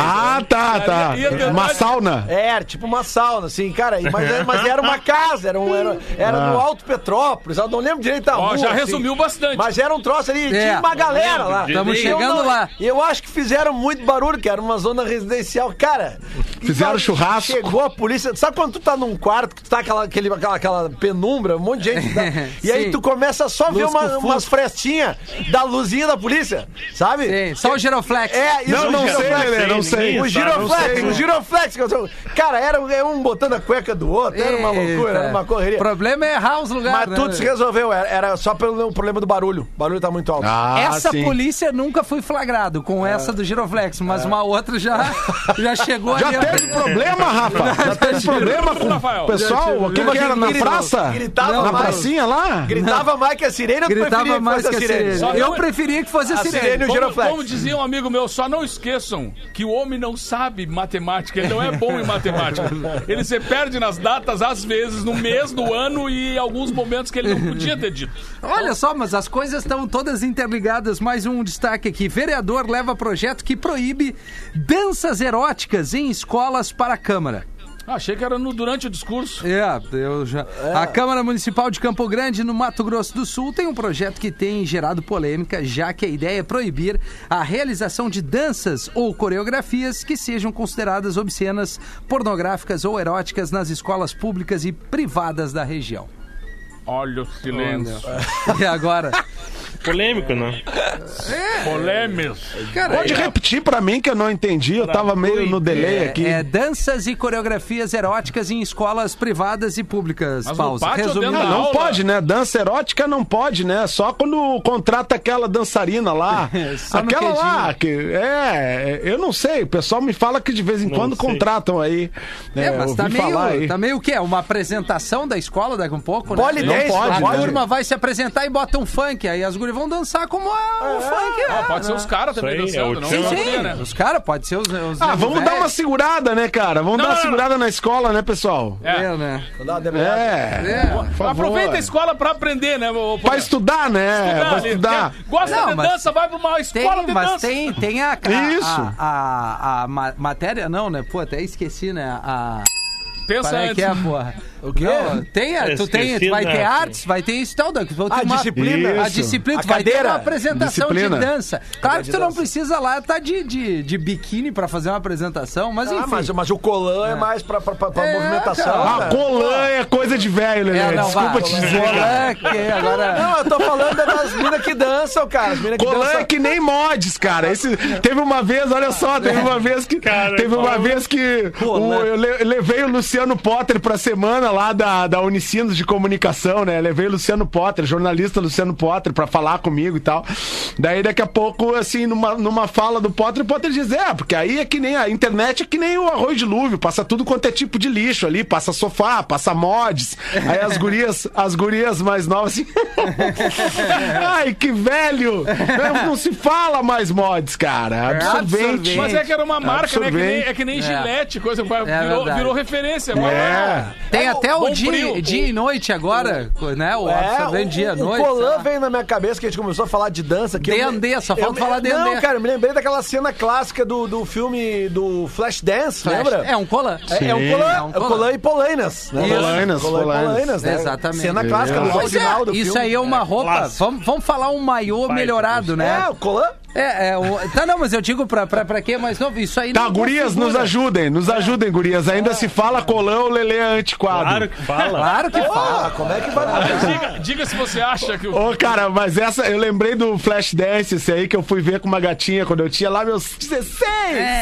Ah, tá, tá. Ia- ia Uma sauna. É, tipo uma sauna, assim, cara. Mas, mas era uma casa, era, um, era, era no Alto Petrópolis, eu não lembro direito da Ó, rua. já assim. resumiu bastante. Mas era um troço ali, tinha uma galera lá. Estamos eu chegando não- lá. E eu acho que fizeram muito barulho, que era uma zona residencial. Cara. Fizeram ba- churrasco. Chegou a polícia. Sabe quando tu tá num quarto, que tu tá aquela, aquele, aquela, aquela penumbra, um monte de gente. tá- e aí tu começa só a ver uma- umas frestinhas da luzinha da polícia, sabe? Sim, só o giroflex. É, isso Não, não sei. Lelê, não sei. O giroflex, o giroflex. Cara, era um- era um botando a cueca do outro, era uma loucura, era uma correria. O problema é errar os lugares. Mas né? tudo se resolveu, era, era só pelo problema do barulho. O barulho tá muito alto. Ah, essa sim. polícia nunca foi flagrado com essa do giroflex, mas uma outra já, já chegou Já ali. teve problema, Rafa? Já teve problema com o pessoal? O que, era na praça? Gritava Na mais. pracinha lá? Gritava mais que a sirene, eu preferia Gritava mais que a sirene. Eu não- preferia que fosse a, A sirene. sirene o Como, giroflex. como dizia um amigo meu, só não esqueçam que o homem não sabe matemática, ele não é bom em matemática. Ele se perde nas datas, às vezes, no mês, no ano e em alguns momentos que ele não podia ter dito. Olha só, mas as coisas estão todas interligadas. Mais um destaque aqui. Vereador leva projeto que proíbe danças eróticas em escolas para a Câmara. Ah, achei que era no, durante o discurso. É, eu já. A Câmara Municipal de Campo Grande, no Mato Grosso do Sul, tem um projeto que tem gerado polêmica, já que a ideia é proibir a realização de danças ou coreografias que sejam consideradas obscenas, pornográficas ou eróticas nas escolas públicas e privadas da região. Olha o silêncio. E agora? Polêmico, né? Polêmicos. Cara, Pode é- repetir pra mim que eu não entendi, eu tava meio no delay é, aqui. é danças e coreografias eróticas em escolas privadas e públicas. Mas Pausa. ou Resumindo, Ah, não aula. pode, né? Dança erótica não pode, né? Só quando contrata aquela dançarina lá. Só no aquela lá, que é, eu não sei, o pessoal me fala que de vez em Não quando sei. contratam aí. É, né? mas tá meio, aí. tá meio o quê? Uma apresentação da escola daqui a um pouco, né? Pole Não 10, pode, A pode. turma vai se apresentar e bota um funk, aí as gurias vão dançar como a- o funk é. Ah, pode ser os caras também é dançando, o não Sim, sim. né? Os caras, pode ser os. os Ah, vamos dar uma segurada, né, cara? Vamos Não, dar uma não, não. segurada na escola, né, pessoal? É. É, né? É. É. por favor. Aproveita a escola pra aprender, né? Pra Pô? estudar, né? Estudar pra estudar. Quer- Gosta Não, de dança, vai pra uma escola Tem, de mas dança. tem, tem a, a, Isso. a, a, a ma- matéria, não, né? Pô, até esqueci, né? A. Pensa Para antes. que é, porra. O quê? Não, tem, a- Eu tu, tem, tu vai esqueci, ter né? artes, vai ter isso tal. Daqui, vão ter Ah, uma- disciplina. A Isso. disciplina, A tu vai ter cadeira. uma apresentação Disciplina. de dança. Claro que de tu não dança. precisa lá estar de, de, de biquíni pra fazer uma apresentação, mas enfim. Ah, mas, mas o colã é, mais pra, pra, pra, pra É, movimentação. cara. Ah, cara. colã é coisa de velho, Lelê. É, não, Desculpa vai. te dizer, cara. Colã, que agora... Não, eu tô falando das minas que dançam, cara. As minas que Colã dançam. é que nem mods, cara. Esse, teve uma vez, olha só, teve uma vez que. Cara, teve uma fala- vez que o- eu le- levei o Luciano Potter pra semana lá da, da Unicinos de Comunicação, né? Levei o Luciano Potter, jornalista Luciano Potter, pra falar comigo e tal. Daí daqui a pouco, assim, numa, numa fala do Potter, o Potter diz: É, porque aí é que nem a internet é que nem o arroz dilúvio, passa tudo quanto é tipo de lixo ali, passa sofá, passa mods. Aí as gurias, as gurias mais novas assim. Ai, que velho! Não, não se fala mais mods, cara. Absorvente. absorvente. Mas é que era uma marca, né? Que nem, Absorvente. é que nem É. gilete, coisa que virou, virou referência. É. Tem até o bom dia, frio. dia e noite agora, né? O É, absorvente dia e o, o noite. colã sei lá. veio na minha cabeça que a gente começou a falar de dança. Que eu D&D, só falta eu falar D&D. Não, cara, eu me lembrei daquela cena clássica do, do filme do Flashdance, Flash. lembra? É um colã. É, é um colã, É um é o colã e polainas. Né? Isso. Polainas, Colã e polainas. né? Exatamente. Cena clássica do é, original do isso filme. aí é uma roupa. clássico. Vamos, vamos falar um maiô melhorado, né? É, o colã. É, é, o- tá, não, mas eu digo pra, pra, pra quem é mais novo, isso aí Tá, não gurias, nos ajudem, nos ajudem, gurias. Ainda se fala colã ou lelê antiquado. Claro que fala. Claro que fala. Ah, como é que vai diga, diga se você acha que o. Ô, cara, mas essa, eu lembrei do Flashdance, esse aí que eu fui ver com uma gatinha quando eu tinha lá meus 16.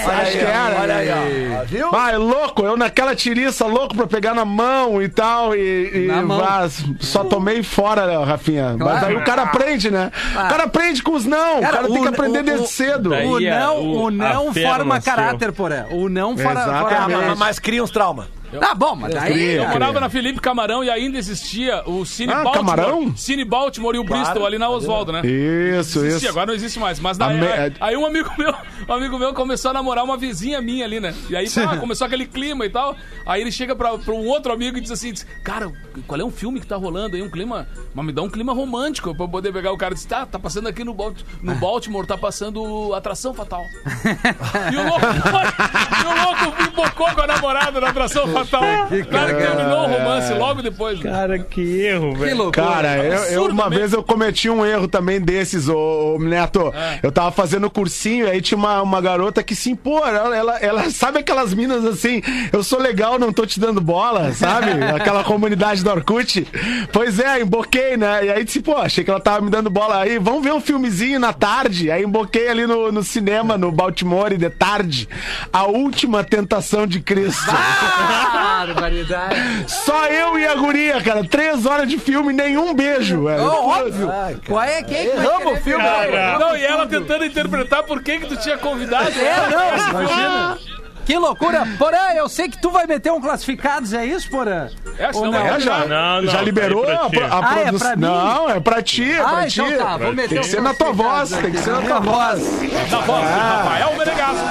Olha acho aí, que era. Olha aí, ó. Ó, Viu? Ah, é louco, eu naquela tiriça, louco pra pegar na mão e tal, e, e Na mão. vaz, só tomei fora, né, Rafinha. Mas Claro. aí o cara aprende, né? Ah. O cara aprende com os não, Cara, o cara tem que aprender o- desde o- cedo. O é, não, o- o não forma caráter, porém. O não forma mas, mas cria uns traumas. Tá bom, mas daí. Eu morava na Felipe Camarão e ainda existia o Cine Ah, Baltimore. Camarão? Cine Baltimore e o Bristol ali na Oswaldo, né? Isso, Existia, isso. agora não existe mais. Mas daí, me- aí, aí um amigo meu, um amigo meu começou a namorar uma vizinha minha ali, né? E aí tá, começou aquele clima e tal. Aí ele chega pra, pra um outro amigo e diz assim: diz, Cara, qual é um filme que tá rolando aí? Um clima. Mas me dá um clima romântico pra eu poder pegar o cara. Diz, tá, tá passando aqui no, Balt- no Baltimore, tá passando Atração Fatal. e o louco, e o louco embocou com a namorada na Atração Fatal. Claro que terminou o romance logo depois. Cara, que erro, Que velho. Cara, eu, eu- uma vez eu cometi um erro também desses, ô, ô, Neto. É. Eu tava fazendo cursinho, aí tinha uma, uma garota que se impor, ela, ela, ela- sabe aquelas minas assim, eu sou legal, não tô te dando bola, sabe? Aquela comunidade do Orkut. Pois é, emboquei, né? E aí disse, pô, achei que ela tava me dando bola aí, vamos ver um filmezinho na tarde. Aí emboquei ali no, no cinema, no Baltimore, de tarde. A última tentação de Cristo. Barbaridade. Só eu e a guria, cara. Três horas de filme, nenhum beijo. Ô, óbvio. Ai, cara. Qual é que é que vai o filme, cara. Não, e ela tentando interpretar por que que tu tinha convidado. É, não, imagina. Que loucura. Porã, eu sei que tu vai meter um classificados, é isso, Porã? É, vai não? É, já, Não, não, já liberou pra a, ti. pro- a Ah, é produção. pra mim? Não, é pra ti, é pra Ah, ti. então tá, vou meter Tem um que ser na tua voz, tem que ser na tua voz. Na voz do Rafael Menegasso.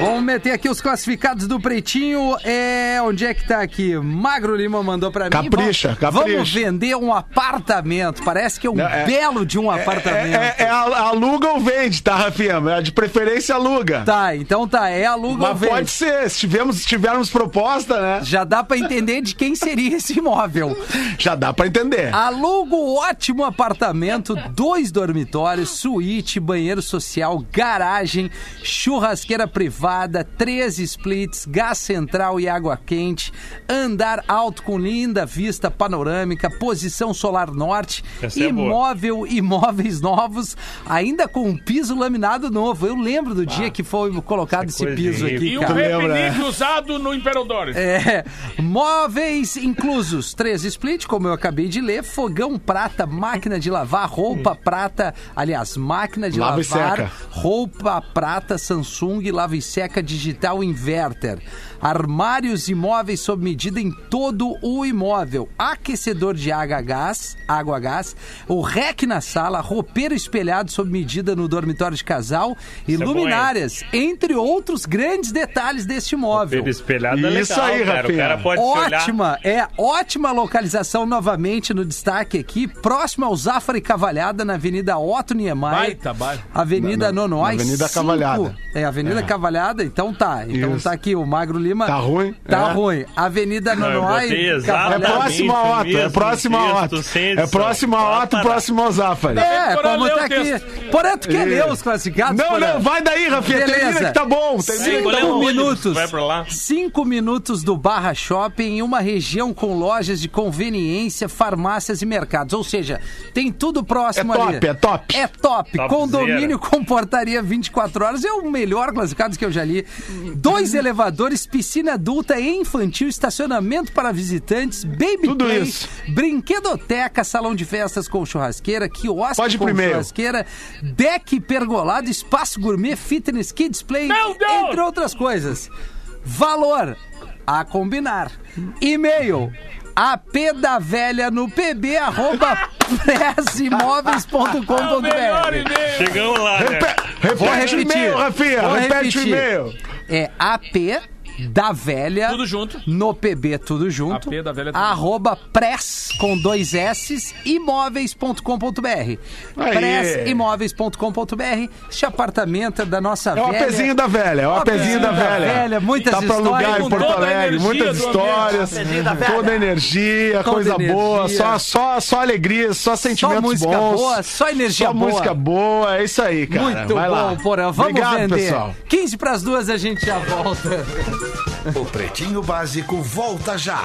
Vamos meter aqui os classificados do Pretinho. É, onde é que tá aqui? Magro Lima mandou pra mim. Capricha, Vamos- Vamos capricha. vender um apartamento. Parece que é um Não, é- belo de um É, apartamento. é- é a- aluga ou vende, tá, Rafinha? É De preferência aluga. Tá, então tá. É aluga ou Mas vende. pode ser, se tivermos, se tivermos proposta, né? Já dá pra entender de quem seria esse imóvel. Já dá pra entender. Alugo ótimo apartamento, dois dormitórios, suíte, banheiro social, garagem, churrasqueira privada, três splits, gás central e água quente, andar alto com linda vista panorâmica, posição solar norte, Essa é imóvel, imóveis novos, ainda com um piso laminado novo. Eu lembro do dia que foi colocado esse de piso aqui, E um cara. repinique usado no Imperadores. É, móveis inclusos, três split, como eu acabei de ler, fogão prata, máquina de lavar, roupa prata, aliás, máquina de Lava e lavar, seca. roupa prata, Samsung, lava e seca digital inverter, armários imóveis sob medida em todo o imóvel, aquecedor de água a gás, água a gás, o rec na sala, roupeiro espelhado sob medida no dormitório de casal e Isso é luminárias, entre outros grandes detalhes deste imóvel. Pelo espelhado é Isso legal, aí, cara. O cara pode se olhar. Ótima, é ótima localização novamente no destaque aqui, próximo ao Zafra e Cavalhada, na Avenida Otto Niemeyer. Baita bairro. Avenida Na- na- Nonói. na Avenida. Cavalhada. É, Avenida Cavalhada, então tá. Então Isso. tá aqui o Magro Lima. Tá ruim? Tá É. ruim. Avenida botei É próximo a Otto, é mesmo próximo a Otto. É próximo a Otto, próximo ao Zafari. É, lê tá aqui. Porém, tu quer ler os classificados? Não, não, vai daí, Rafinha. Termina Beleza. que tá bom. Cinco tá minutos. Vai pra lá. Cinco minutos do Barra Shopping em uma região com lojas de conveniência, farmácias e mercados. Ou seja, tem tudo próximo É top, ali. é top. É top. Topzera. Condomínio com portaria 24 horas. É o melhor classificado que eu já li. Dois elevadores, piscina adulta e infantil, estacionamento para visitantes, baby Tudo play, isso. brinquedoteca, salão de festas com churrasqueira, quiosque Pode com primeiro. churrasqueira, deck pergolado, espaço gourmet, fitness, kids play, entre outras coisas. Valor a combinar. E-mail ap da velha no pb arroba É pressimóveis.com.br e-mail. Chegamos lá, né? Repete Vou o repetir. e-mail, Rafinha. Vou Repete o repetir. e-mail. É ap da velha Tudo junto. no pb tudo junto AP da velha tudo arroba press com dois s imóveis.com.br pressimóveis.com.br este apartamento é da nossa É o velha apezinho da velha, é o apezinho da velha. muitas Tá pra histórias alugar em Porto a Alegre, muitas histórias, velha. toda energia, Toda coisa energia. boa, só, só, só alegria, só sentimentos música bons. boa, só energia só boa. música boa, é isso aí, cara. Muito Vai bom, lá. Porã. Vamos Obrigado, vender. pessoal. 15 para as duas, a gente já volta. O Pretinho Básico volta já.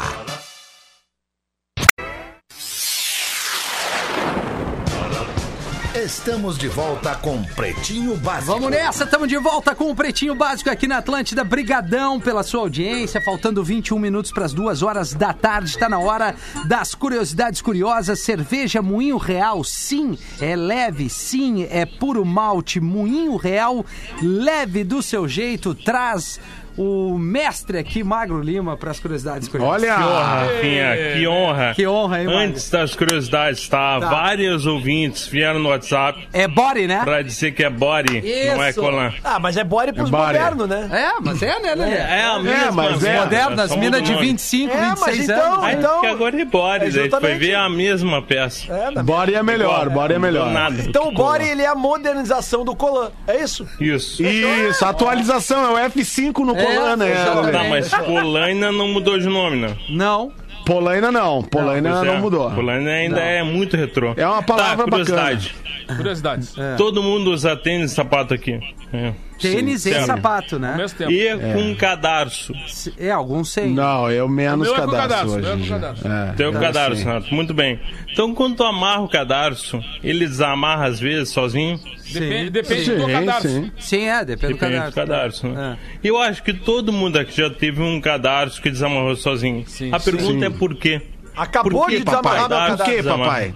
Estamos de volta com Pretinho Básico. Vamos nessa, estamos de volta com o Pretinho Básico aqui na Atlântida. Brigadão pela sua audiência. Faltando 21 minutos para as duas horas da tarde. Está na hora das curiosidades curiosas. Cerveja Moinho Real, sim, é leve, sim, é puro malte. Moinho Real, leve do seu jeito, traz o mestre aqui, Magro Lima, para as curiosidades curiosas. Olha, Que honra, Rafinha, que honra. Que honra, hein, Magro? Antes das curiosidades, tá? Tá. Vários ouvintes vieram no WhatsApp É body, né? pra dizer que é body, não é Isso. colan. Ah, mas é body pros É body. modernos, né? É, mas é, né, Lelê? É a mesma mas é. merda, Modernas, só mina muda o de nome. 25, É, mas 26 então- anos. Aí então- que agora é body, tu foi ver a mesma peça. É, na- body é melhor, body é melhor. Nada. Então o body, ele é a modernização do Colan. É isso? Isso. Isso, atualização, é o F5 no É, Colan, né? Tá, mas Polaina não mudou de nome, né? Não. Polaina não, Polaina não, é, mudou. Polaina ainda é muito retrô. É uma palavra tá, curiosidade. Curiosidades. Todo mundo usa tênis e sapato aqui. É. Tênis e certo. sapato, né? mesmo tempo. E com cadarço. É, alguns sem. Não, eu menos O é com cadastro cadastro, hoje. é cadastro. É, Tem o é, cadarço, sim. Renato. Muito bem. Então, quando tu amarra o cadarço, ele desamarra às vezes sozinho? Depende, depende Sim, do cadarço. sim. Sim, é, depende, Depende do do cadastro. cadarço, né? É. Eu acho que todo mundo aqui já teve um cadarço que desamarrou sozinho. Sim, A pergunta sim. é por quê? Acabou Por que, de papai? desamarrar meu Por cadastro. que, papai?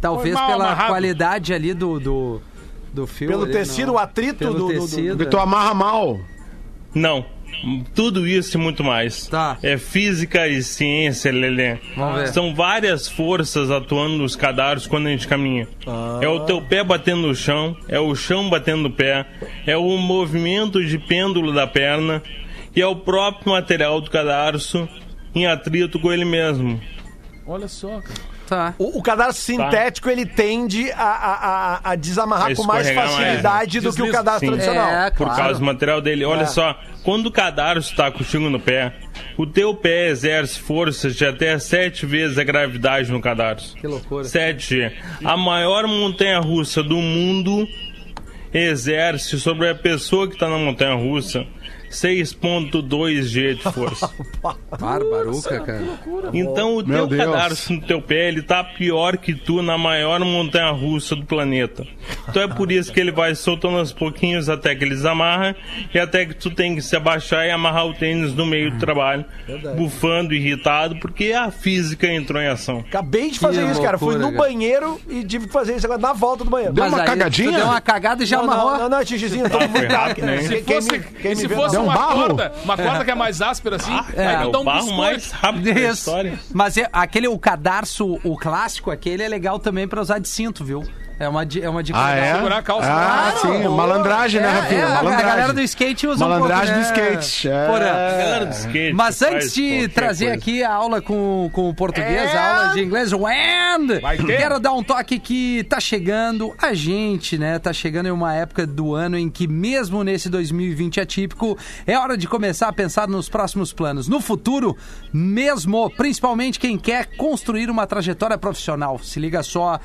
Talvez mal pela amarrado. qualidade ali do, do, do fio. Pelo ali, tecido, não. o atrito Pelo do- do- do- tecido. Porque tu amarra mal. Não. Tudo isso e muito mais. Tá. É física e ciência, Lelê. Vamos ver. São várias forças atuando nos cadarços quando a gente caminha. É o teu pé batendo no chão, é o chão batendo no pé, é o movimento de pêndulo da perna e é o próprio material do cadarço em atrito com ele mesmo. Olha só, cara. Tá. O, o cadastro tá. sintético, ele tende a, a, a, a desamarrar com mais mais. facilidade do que o cadastro Sim. tradicional. É, Por causa do material dele. Olha é. só, quando o cadarço está contigo no pé, o teu pé exerce forças de até sete vezes a gravidade no cadarço. Que loucura. Sete. A maior montanha-russa do mundo exerce sobre a pessoa que está na montanha-russa 6.2G de força. Barbaruca, cara. Então o teu cadarço no teu pé, ele tá pior que tu na maior montanha russa do planeta. Então é por isso que ele vai soltando aos pouquinhos até que eles amarram e até que tu tem que se abaixar e amarrar o tênis no meio do trabalho, bufando, irritado, porque a física entrou em ação. Acabei de fazer Que isso, cara. Fui no cara. banheiro e tive que fazer isso agora na volta do banheiro. Deu Mas uma cagadinha? Deu uma cagada e já Não, não, amarrou. não, não, é Tigizinho, eu não, muito rápido. né? Quem se não fosse um uma barro? corda, uma corda que é mais áspera assim, É, aí É tu o dá um barro biscoito. mais rápido da história. Mas é, aquele, o cadarço, o clássico, aquele é legal também pra usar de cinto, viu? É uma, é uma dica Ah, legal. é? Segurar a calça. Ah, Claro. sim. Malandragem, né, É, Rafinha? é, Malandragem. A galera do skate usa Malandragem um do pouco, né? skate. É. Porã. A galera do skate. Mas antes de trazer coisa. aqui a aula com, com o português, a aula de inglês, o and, quero dar um toque que tá chegando a gente, né? Tá chegando em uma época do ano em que mesmo nesse 2020 atípico, é hora de começar a pensar nos próximos planos, no futuro mesmo, principalmente quem quer construir uma trajetória profissional. Se liga só,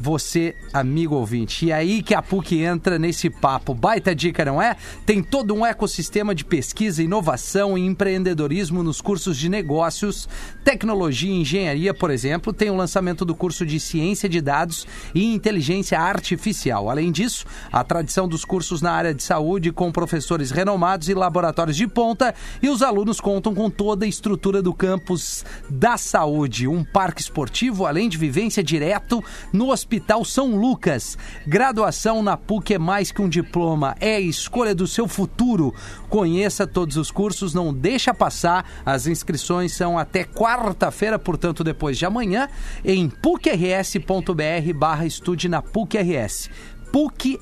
você, amigo ouvinte. E aí que a PUC entra nesse papo. Baita dica, não é? Tem todo um ecossistema de pesquisa, inovação e empreendedorismo nos cursos de negócios, tecnologia e engenharia, por exemplo. Tem o lançamento do curso de ciência de dados e inteligência artificial. Além disso, a tradição dos cursos na área de saúde com professores renomados e laboratórios de ponta. E os alunos contam com toda a estrutura do campus da saúde. Um parque esportivo, além de vivência direto no Hospital São Lucas. Graduação na PUC é mais que um diploma, é a escolha do seu futuro. Conheça todos os cursos, não deixa passar. As inscrições são até quarta-feira, portanto, depois de amanhã, em pucrs.br barra estude na PUC-RS pucrs.br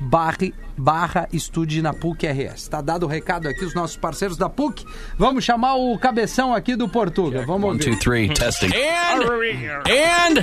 barra, barra estude na PUC-RS. Tá dado o recado aqui, os nossos parceiros da PUC. Vamos chamar o cabeção aqui do Portuga. Vamos One, two, three, testing. And...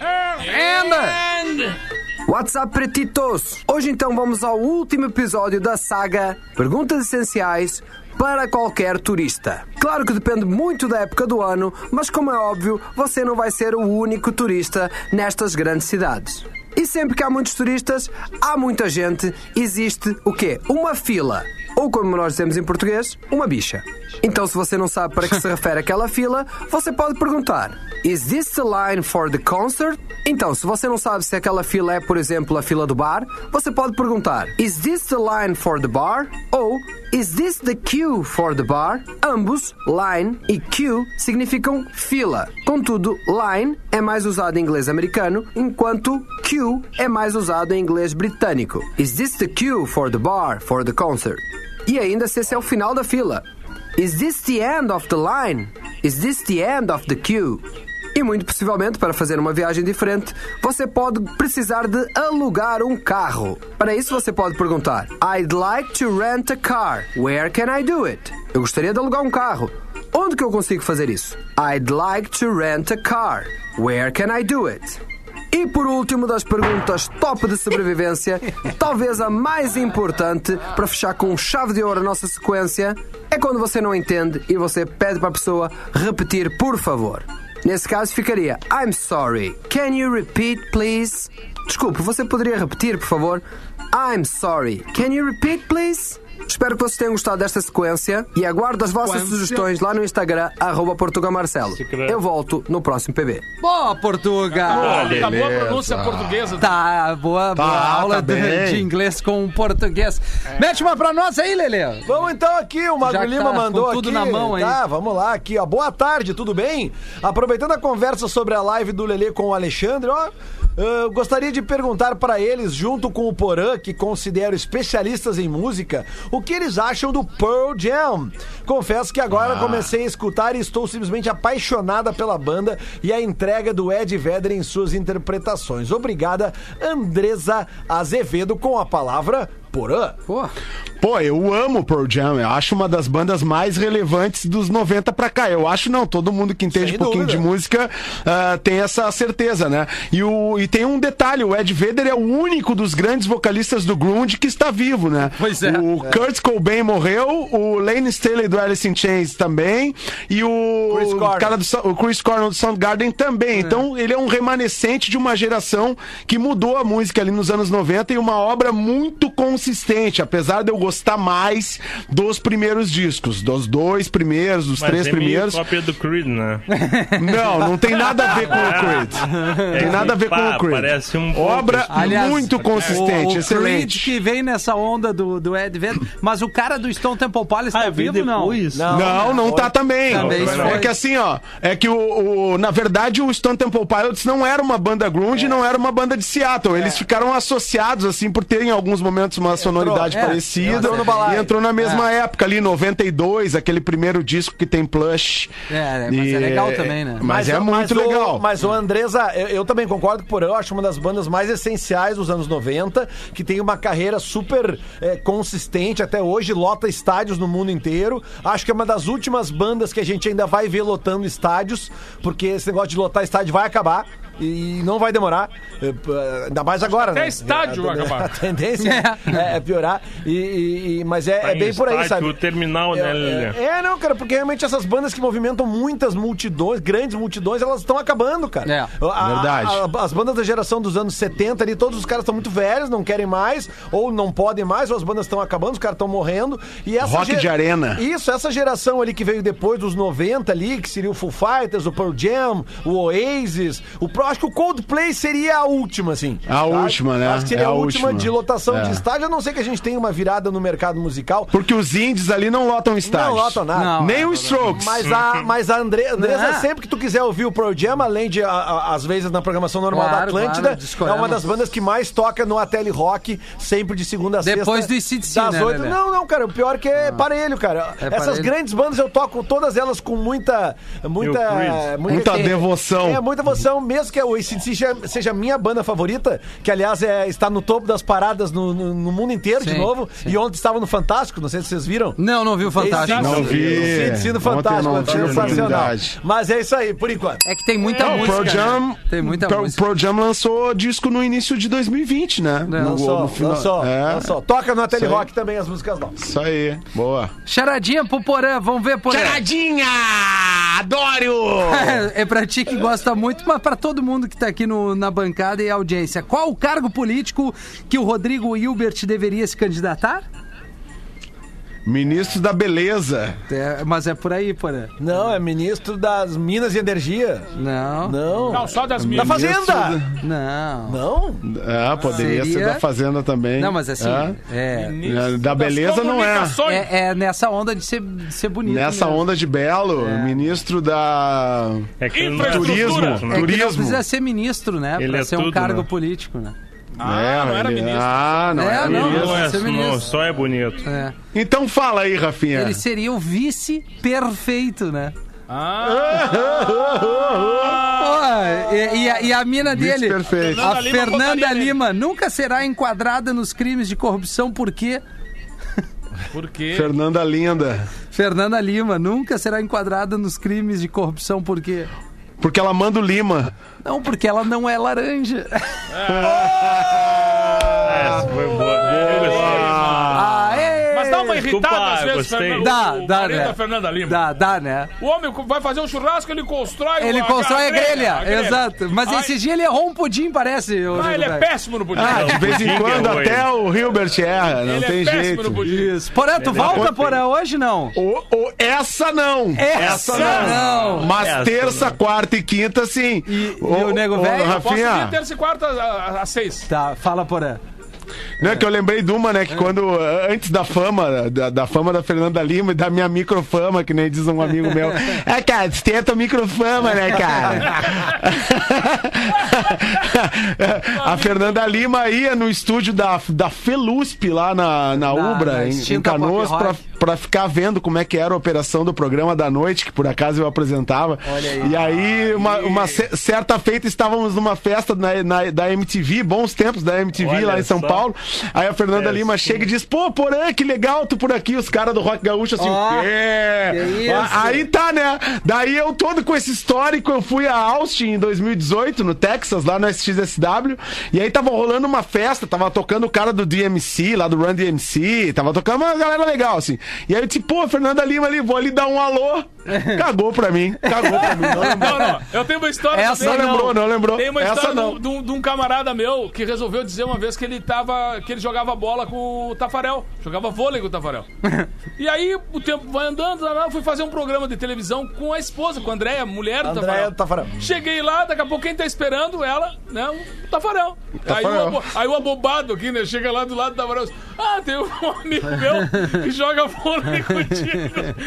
What's up, pretitos? Hoje então vamos ao último episódio da saga Perguntas Essenciais para qualquer turista. Claro que depende muito da época do ano, mas como é óbvio, você não vai ser o único turista nestas grandes cidades. E sempre que há muitos turistas, há muita gente, existe o quê? Uma fila. Ou como nós dizemos em português, uma bicha. Então, se você não sabe para que se refere aquela fila, você pode perguntar: Is this the line for the concert? Então, se você não sabe se aquela fila é, por exemplo, a fila do bar, você pode perguntar: Is this the line for the bar? Ou Is this the queue for the bar? Ambos, line e queue, significam fila. Contudo, line é mais usado em inglês americano, enquanto queue é mais usado em inglês britânico. Is this the queue for the bar for the concert? E ainda se esse é o final da fila. Is this the end of the line? Is this the end of the queue? E muito possivelmente, para fazer uma viagem diferente, você pode precisar de alugar um carro. Para isso, você pode perguntar: I'd like to rent a car. Where can I do it? Eu gostaria de alugar um carro. Onde que eu consigo fazer isso? I'd like to rent a car. Where can I do it? E por último das perguntas top de sobrevivência, talvez a mais importante para fechar com chave de ouro a nossa sequência, é quando você não entende e você pede para a pessoa repetir, por favor. Nesse caso ficaria I'm sorry. Can you repeat, please? Desculpe, você poderia repetir, por favor? I'm sorry. Can you repeat, please? Espero que vocês tenham gostado desta sequência e aguardo as vossas Sequência. sugestões lá no Instagram, arroba Portugamarcelo. Eu volto no próximo PB. Boa, Portuga! Tá boa a pronúncia portuguesa. Tá, boa, boa Tá, aula tá de, de inglês com português. Mete uma pra nós aí, Lelê. Vamos então aqui, o Magro Lima tá mandou com tudo aqui. na mão aí. Tá, vamos lá aqui, ó. Boa tarde, tudo bem? Aproveitando a conversa sobre a live do Lelê com o Alexandre, ó. Eu gostaria de perguntar pra eles, junto com o Porã, que considero especialistas em música, o que eles acham do Pearl Jam. Confesso que agora comecei a escutar e estou simplesmente apaixonada pela banda e a entrega do Ed Vedder em suas interpretações. Obrigada, Andresa Azevedo, com a palavra Porã. Pô, Pô, eu amo Pearl Jam. Eu acho uma das bandas mais relevantes dos 90 pra cá. Eu acho não, todo mundo que entende Sem um pouquinho dúvida. de música ah, tem essa certeza, né? E, o, e tem um detalhe, o Ed Vedder é o único dos grandes vocalistas do grunge que está vivo, né? Pois é. O Kurt Cobain morreu, o Lane Staley do Alice in Chains também, e o, Chris Cornell. cara do, o Chris Cornell do Soundgarden também. Então ele é um remanescente de uma geração que mudou a música ali nos anos 90 e uma obra muito consistente, apesar de eu gostar mais dos primeiros discos, dos dois primeiros, dos Mas três é meio primeiros. cópia do Creed, né? Não, não tem nada a ver com o Creed. Tem nada a ver com o Creed. parece um Obra. Aliás, muito consistente, o, o excelente. Creed que vem nessa onda do, do Ed Vedder, mas o cara do Stone Temple Pilots tá Ah, veio vivo, não? depois? Não, não tá também. Também é que assim, ó, é que o, o- na verdade o Stone Temple Pilots não era uma banda grunge, não era uma banda de Seattle. Eles ficaram associados assim por terem em alguns momentos uma sonoridade é, parecida entrou no balaio. e entrou na mesma época ali 92, aquele primeiro disco que tem plush. É, mas E- é legal também, né? Mas, é muito o- legal. mas o Andresa, eu, eu também concordo que por eu acho uma das bandas mais essenciais dos anos 90, que tem uma carreira super é, consistente até hoje, lota estádios no mundo inteiro. Acho que é uma das últimas bandas que a gente ainda vai ver lotando estádios, porque esse negócio de lotar estádio vai acabar. E não vai demorar, É, ainda mais agora, até né? estádio vai A- acabar. A tendência é, é piorar, e, e- e- mas é, Tá é em bem por aí, sabe? O terminal, né? É, é, não, cara, porque realmente essas bandas que movimentam muitas multidões, grandes multidões, elas estão acabando, cara. É, A- a- verdade. a- as bandas da geração dos anos 70 ali, todos os caras estão muito velhos, não querem mais, ou não podem mais, ou as bandas estão acabando, os caras estão morrendo. E essa Rock de arena. Isso, essa geração ali que veio depois dos 90 ali, que seria o Full Fighters, o Pearl Jam, o Oasis, o Pro, acho que o Coldplay seria a última, assim. A última, né? Acho que seria É a a última, última. de lotação É. de estádio, a não ser que a gente tenha uma virada no mercado musical. Porque os indies ali não lotam estádios. Não lotam nada. Não, Nem é, o Strokes. Mas a, mas a Andre, Andresa, Não. sempre que tu quiser ouvir o Pearl Jam, além de, a- a- às vezes, na programação normal Claro, da Atlântida, claro, é uma das bandas que mais toca no Ateli Rock, sempre de segunda a Depois sexta. do AC/DC, das né, oito- Lelê? Não, não, cara, o pior é que é parelho, cara. É Essas parelho. grandes bandas eu toco todas elas com muita... Muita, Creed? Muita devoção. É, muita devoção, mesmo que o AC/DC seja, seja minha banda favorita, que aliás é, está no topo das paradas no, no- no mundo inteiro, de Sim, novo, sim. e ontem estava no Fantástico, não sei se vocês viram. Não, não viu o Fantástico. Não vi. Sim, no Fantástico, não é sensacional. Mas é isso aí, por enquanto. É que tem muita Não, o música. Pearl Jam, né? Tem muita Pearl, música. Pearl Jam lançou disco no início de 2020, né? Não, No- no final- lançou, É, lançou. Toca no Ateli. Rock também as músicas novas. Isso aí, boa. Charadinha pro Porã, vamos ver, Porã. Charadinha! Adoro! É pra ti que gosta muito, mas pra todo mundo que tá aqui no- na bancada e audiência. Qual o cargo político que o Rodrigo Hilbert deveria se candidatar? Ministro da Beleza. É, mas é por aí, Porã. Não, é ministro das Minas e Energia. Não. Não. Não, só das Da minhas. Fazenda. Não. Não. É, poderia Seria- ser da Fazenda também. Não, mas assim, É. é, Ministro Da das beleza não é. é, é nessa onda de ser, de ser bonito. Nessa mesmo. onda de Belo, É. ministro da. É que Infraestrutura. Turismo. É que não Turismo. precisa ser ministro, né? Ele pra é ser um tudo, cargo né? político, né? Ah, não era ele- ministro. Ah, não É, era não. ministro. não é, ser não, ministro. só é bonito. É. Então fala aí, Rafinha. Ele seria o vice perfeito, né? Ah, Pô, e, e a, e a mina dele, perfeito. a Fernanda Lima Fernanda. Lima, nunca será enquadrada nos crimes de corrupção porque por quê? Fernanda Linda. Fernanda Lima nunca será enquadrada nos crimes de corrupção porque Porque ela manda o Lima. não, porque ela não é laranja. Essa foi boa. Desculpa, irritada às vezes, gostei. Fernando. Dá, o dá, marido né? da Fernanda Lima. Dá, dá, né? O homem vai fazer um churrasco, ele constrói Ele a- constrói a grelha, a grelha. exato. Mas Ai, esse dia ele errou um pudim, parece. Ah, ele é péssimo no pudim. Ah, de vez em pudim quando até o Hilbert erra, não ele tem é péssimo jeito. no pudim. Isso. Porã, tu volta. Porã, hoje não? O, o- essa não. Essa não. Mas Essa terça, não. quarta e quinta, sim. E- e o nego velho? Eu posso vir Rafinha, terça e quarta às seis. Tá, fala, Porã. Não é que eu lembrei de uma, né? Que quando, eh, antes da fama, da, da fama da Fernanda Lima e da minha microfama, que nem diz um amigo meu. É, cara, tu tem a tua microfama, né, cara? a Fernanda Lima ia no estúdio da, da Felusp lá na, na Ubra, na em, em Canoas, pra, pra ficar vendo como é que era a operação do programa da noite, que por acaso eu apresentava. E aí, uma, uma ce- certa feita, estávamos numa festa na, na- da MTV, bons tempos da MTV Olha lá em São só. Paulo. Aí a Fernanda É, Lima chega e diz: Pô, Porã, que legal tu por aqui. Os caras do Rock Gaúcho assim, Ó, o quê? que isso? Ah, Aí tá, né? Daí eu todo com esse histórico, eu fui a Austin em 2018, no Texas, lá no SXSW. E aí tava rolando uma festa, tava tocando o cara do DMC, lá do Run DMC, tava tocando uma galera legal, assim. E aí eu disse, pô, Fernanda Lima ali, vou ali dar um alô. Cagou pra mim, cagou pra mim. Não lembrou, Não, não. Eu tenho uma história Essa não também. lembrou, não lembrou. Tem uma Essa história não. um, de um camarada meu que resolveu dizer uma vez que ele tava. Que ele jogava bola com o Tafarel. Jogava vôlei com o Tafarel. e aí o tempo vai andando, lá, eu fui fazer um programa de televisão com a esposa, com a Andréia, mulher do Andréia Tafarel. do Tafarel. Cheguei lá, daqui a pouco quem tá esperando ela, né? O Tafarel. Aí, o, abo- aí o abobado aqui, né? Chega lá do lado do Tafarel. Ah, tem um amigo meu que joga vôlei contigo.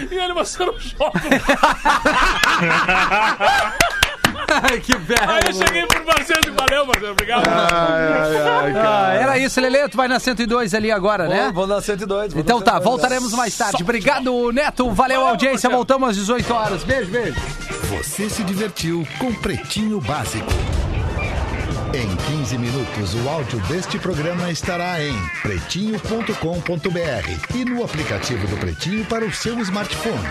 E ele, mas você não joga. Que belo. Aí eu cheguei pro Marcelo e valeu, Marcelo. Obrigado. Ai, ai, ai, cara. Ah, era isso, Lelê. Tu vai na 102 ali agora, né? Vou, vou na 102. vou Então na tá, 102. voltaremos mais tarde. Obrigado, Neto. Valeu, audiência. Voltamos às 18 horas. Beijo, beijo. Você se divertiu com Pretinho Básico. Em 15 minutos, o áudio deste programa estará em pretinho.com.br e no aplicativo do Pretinho para o seu smartphone.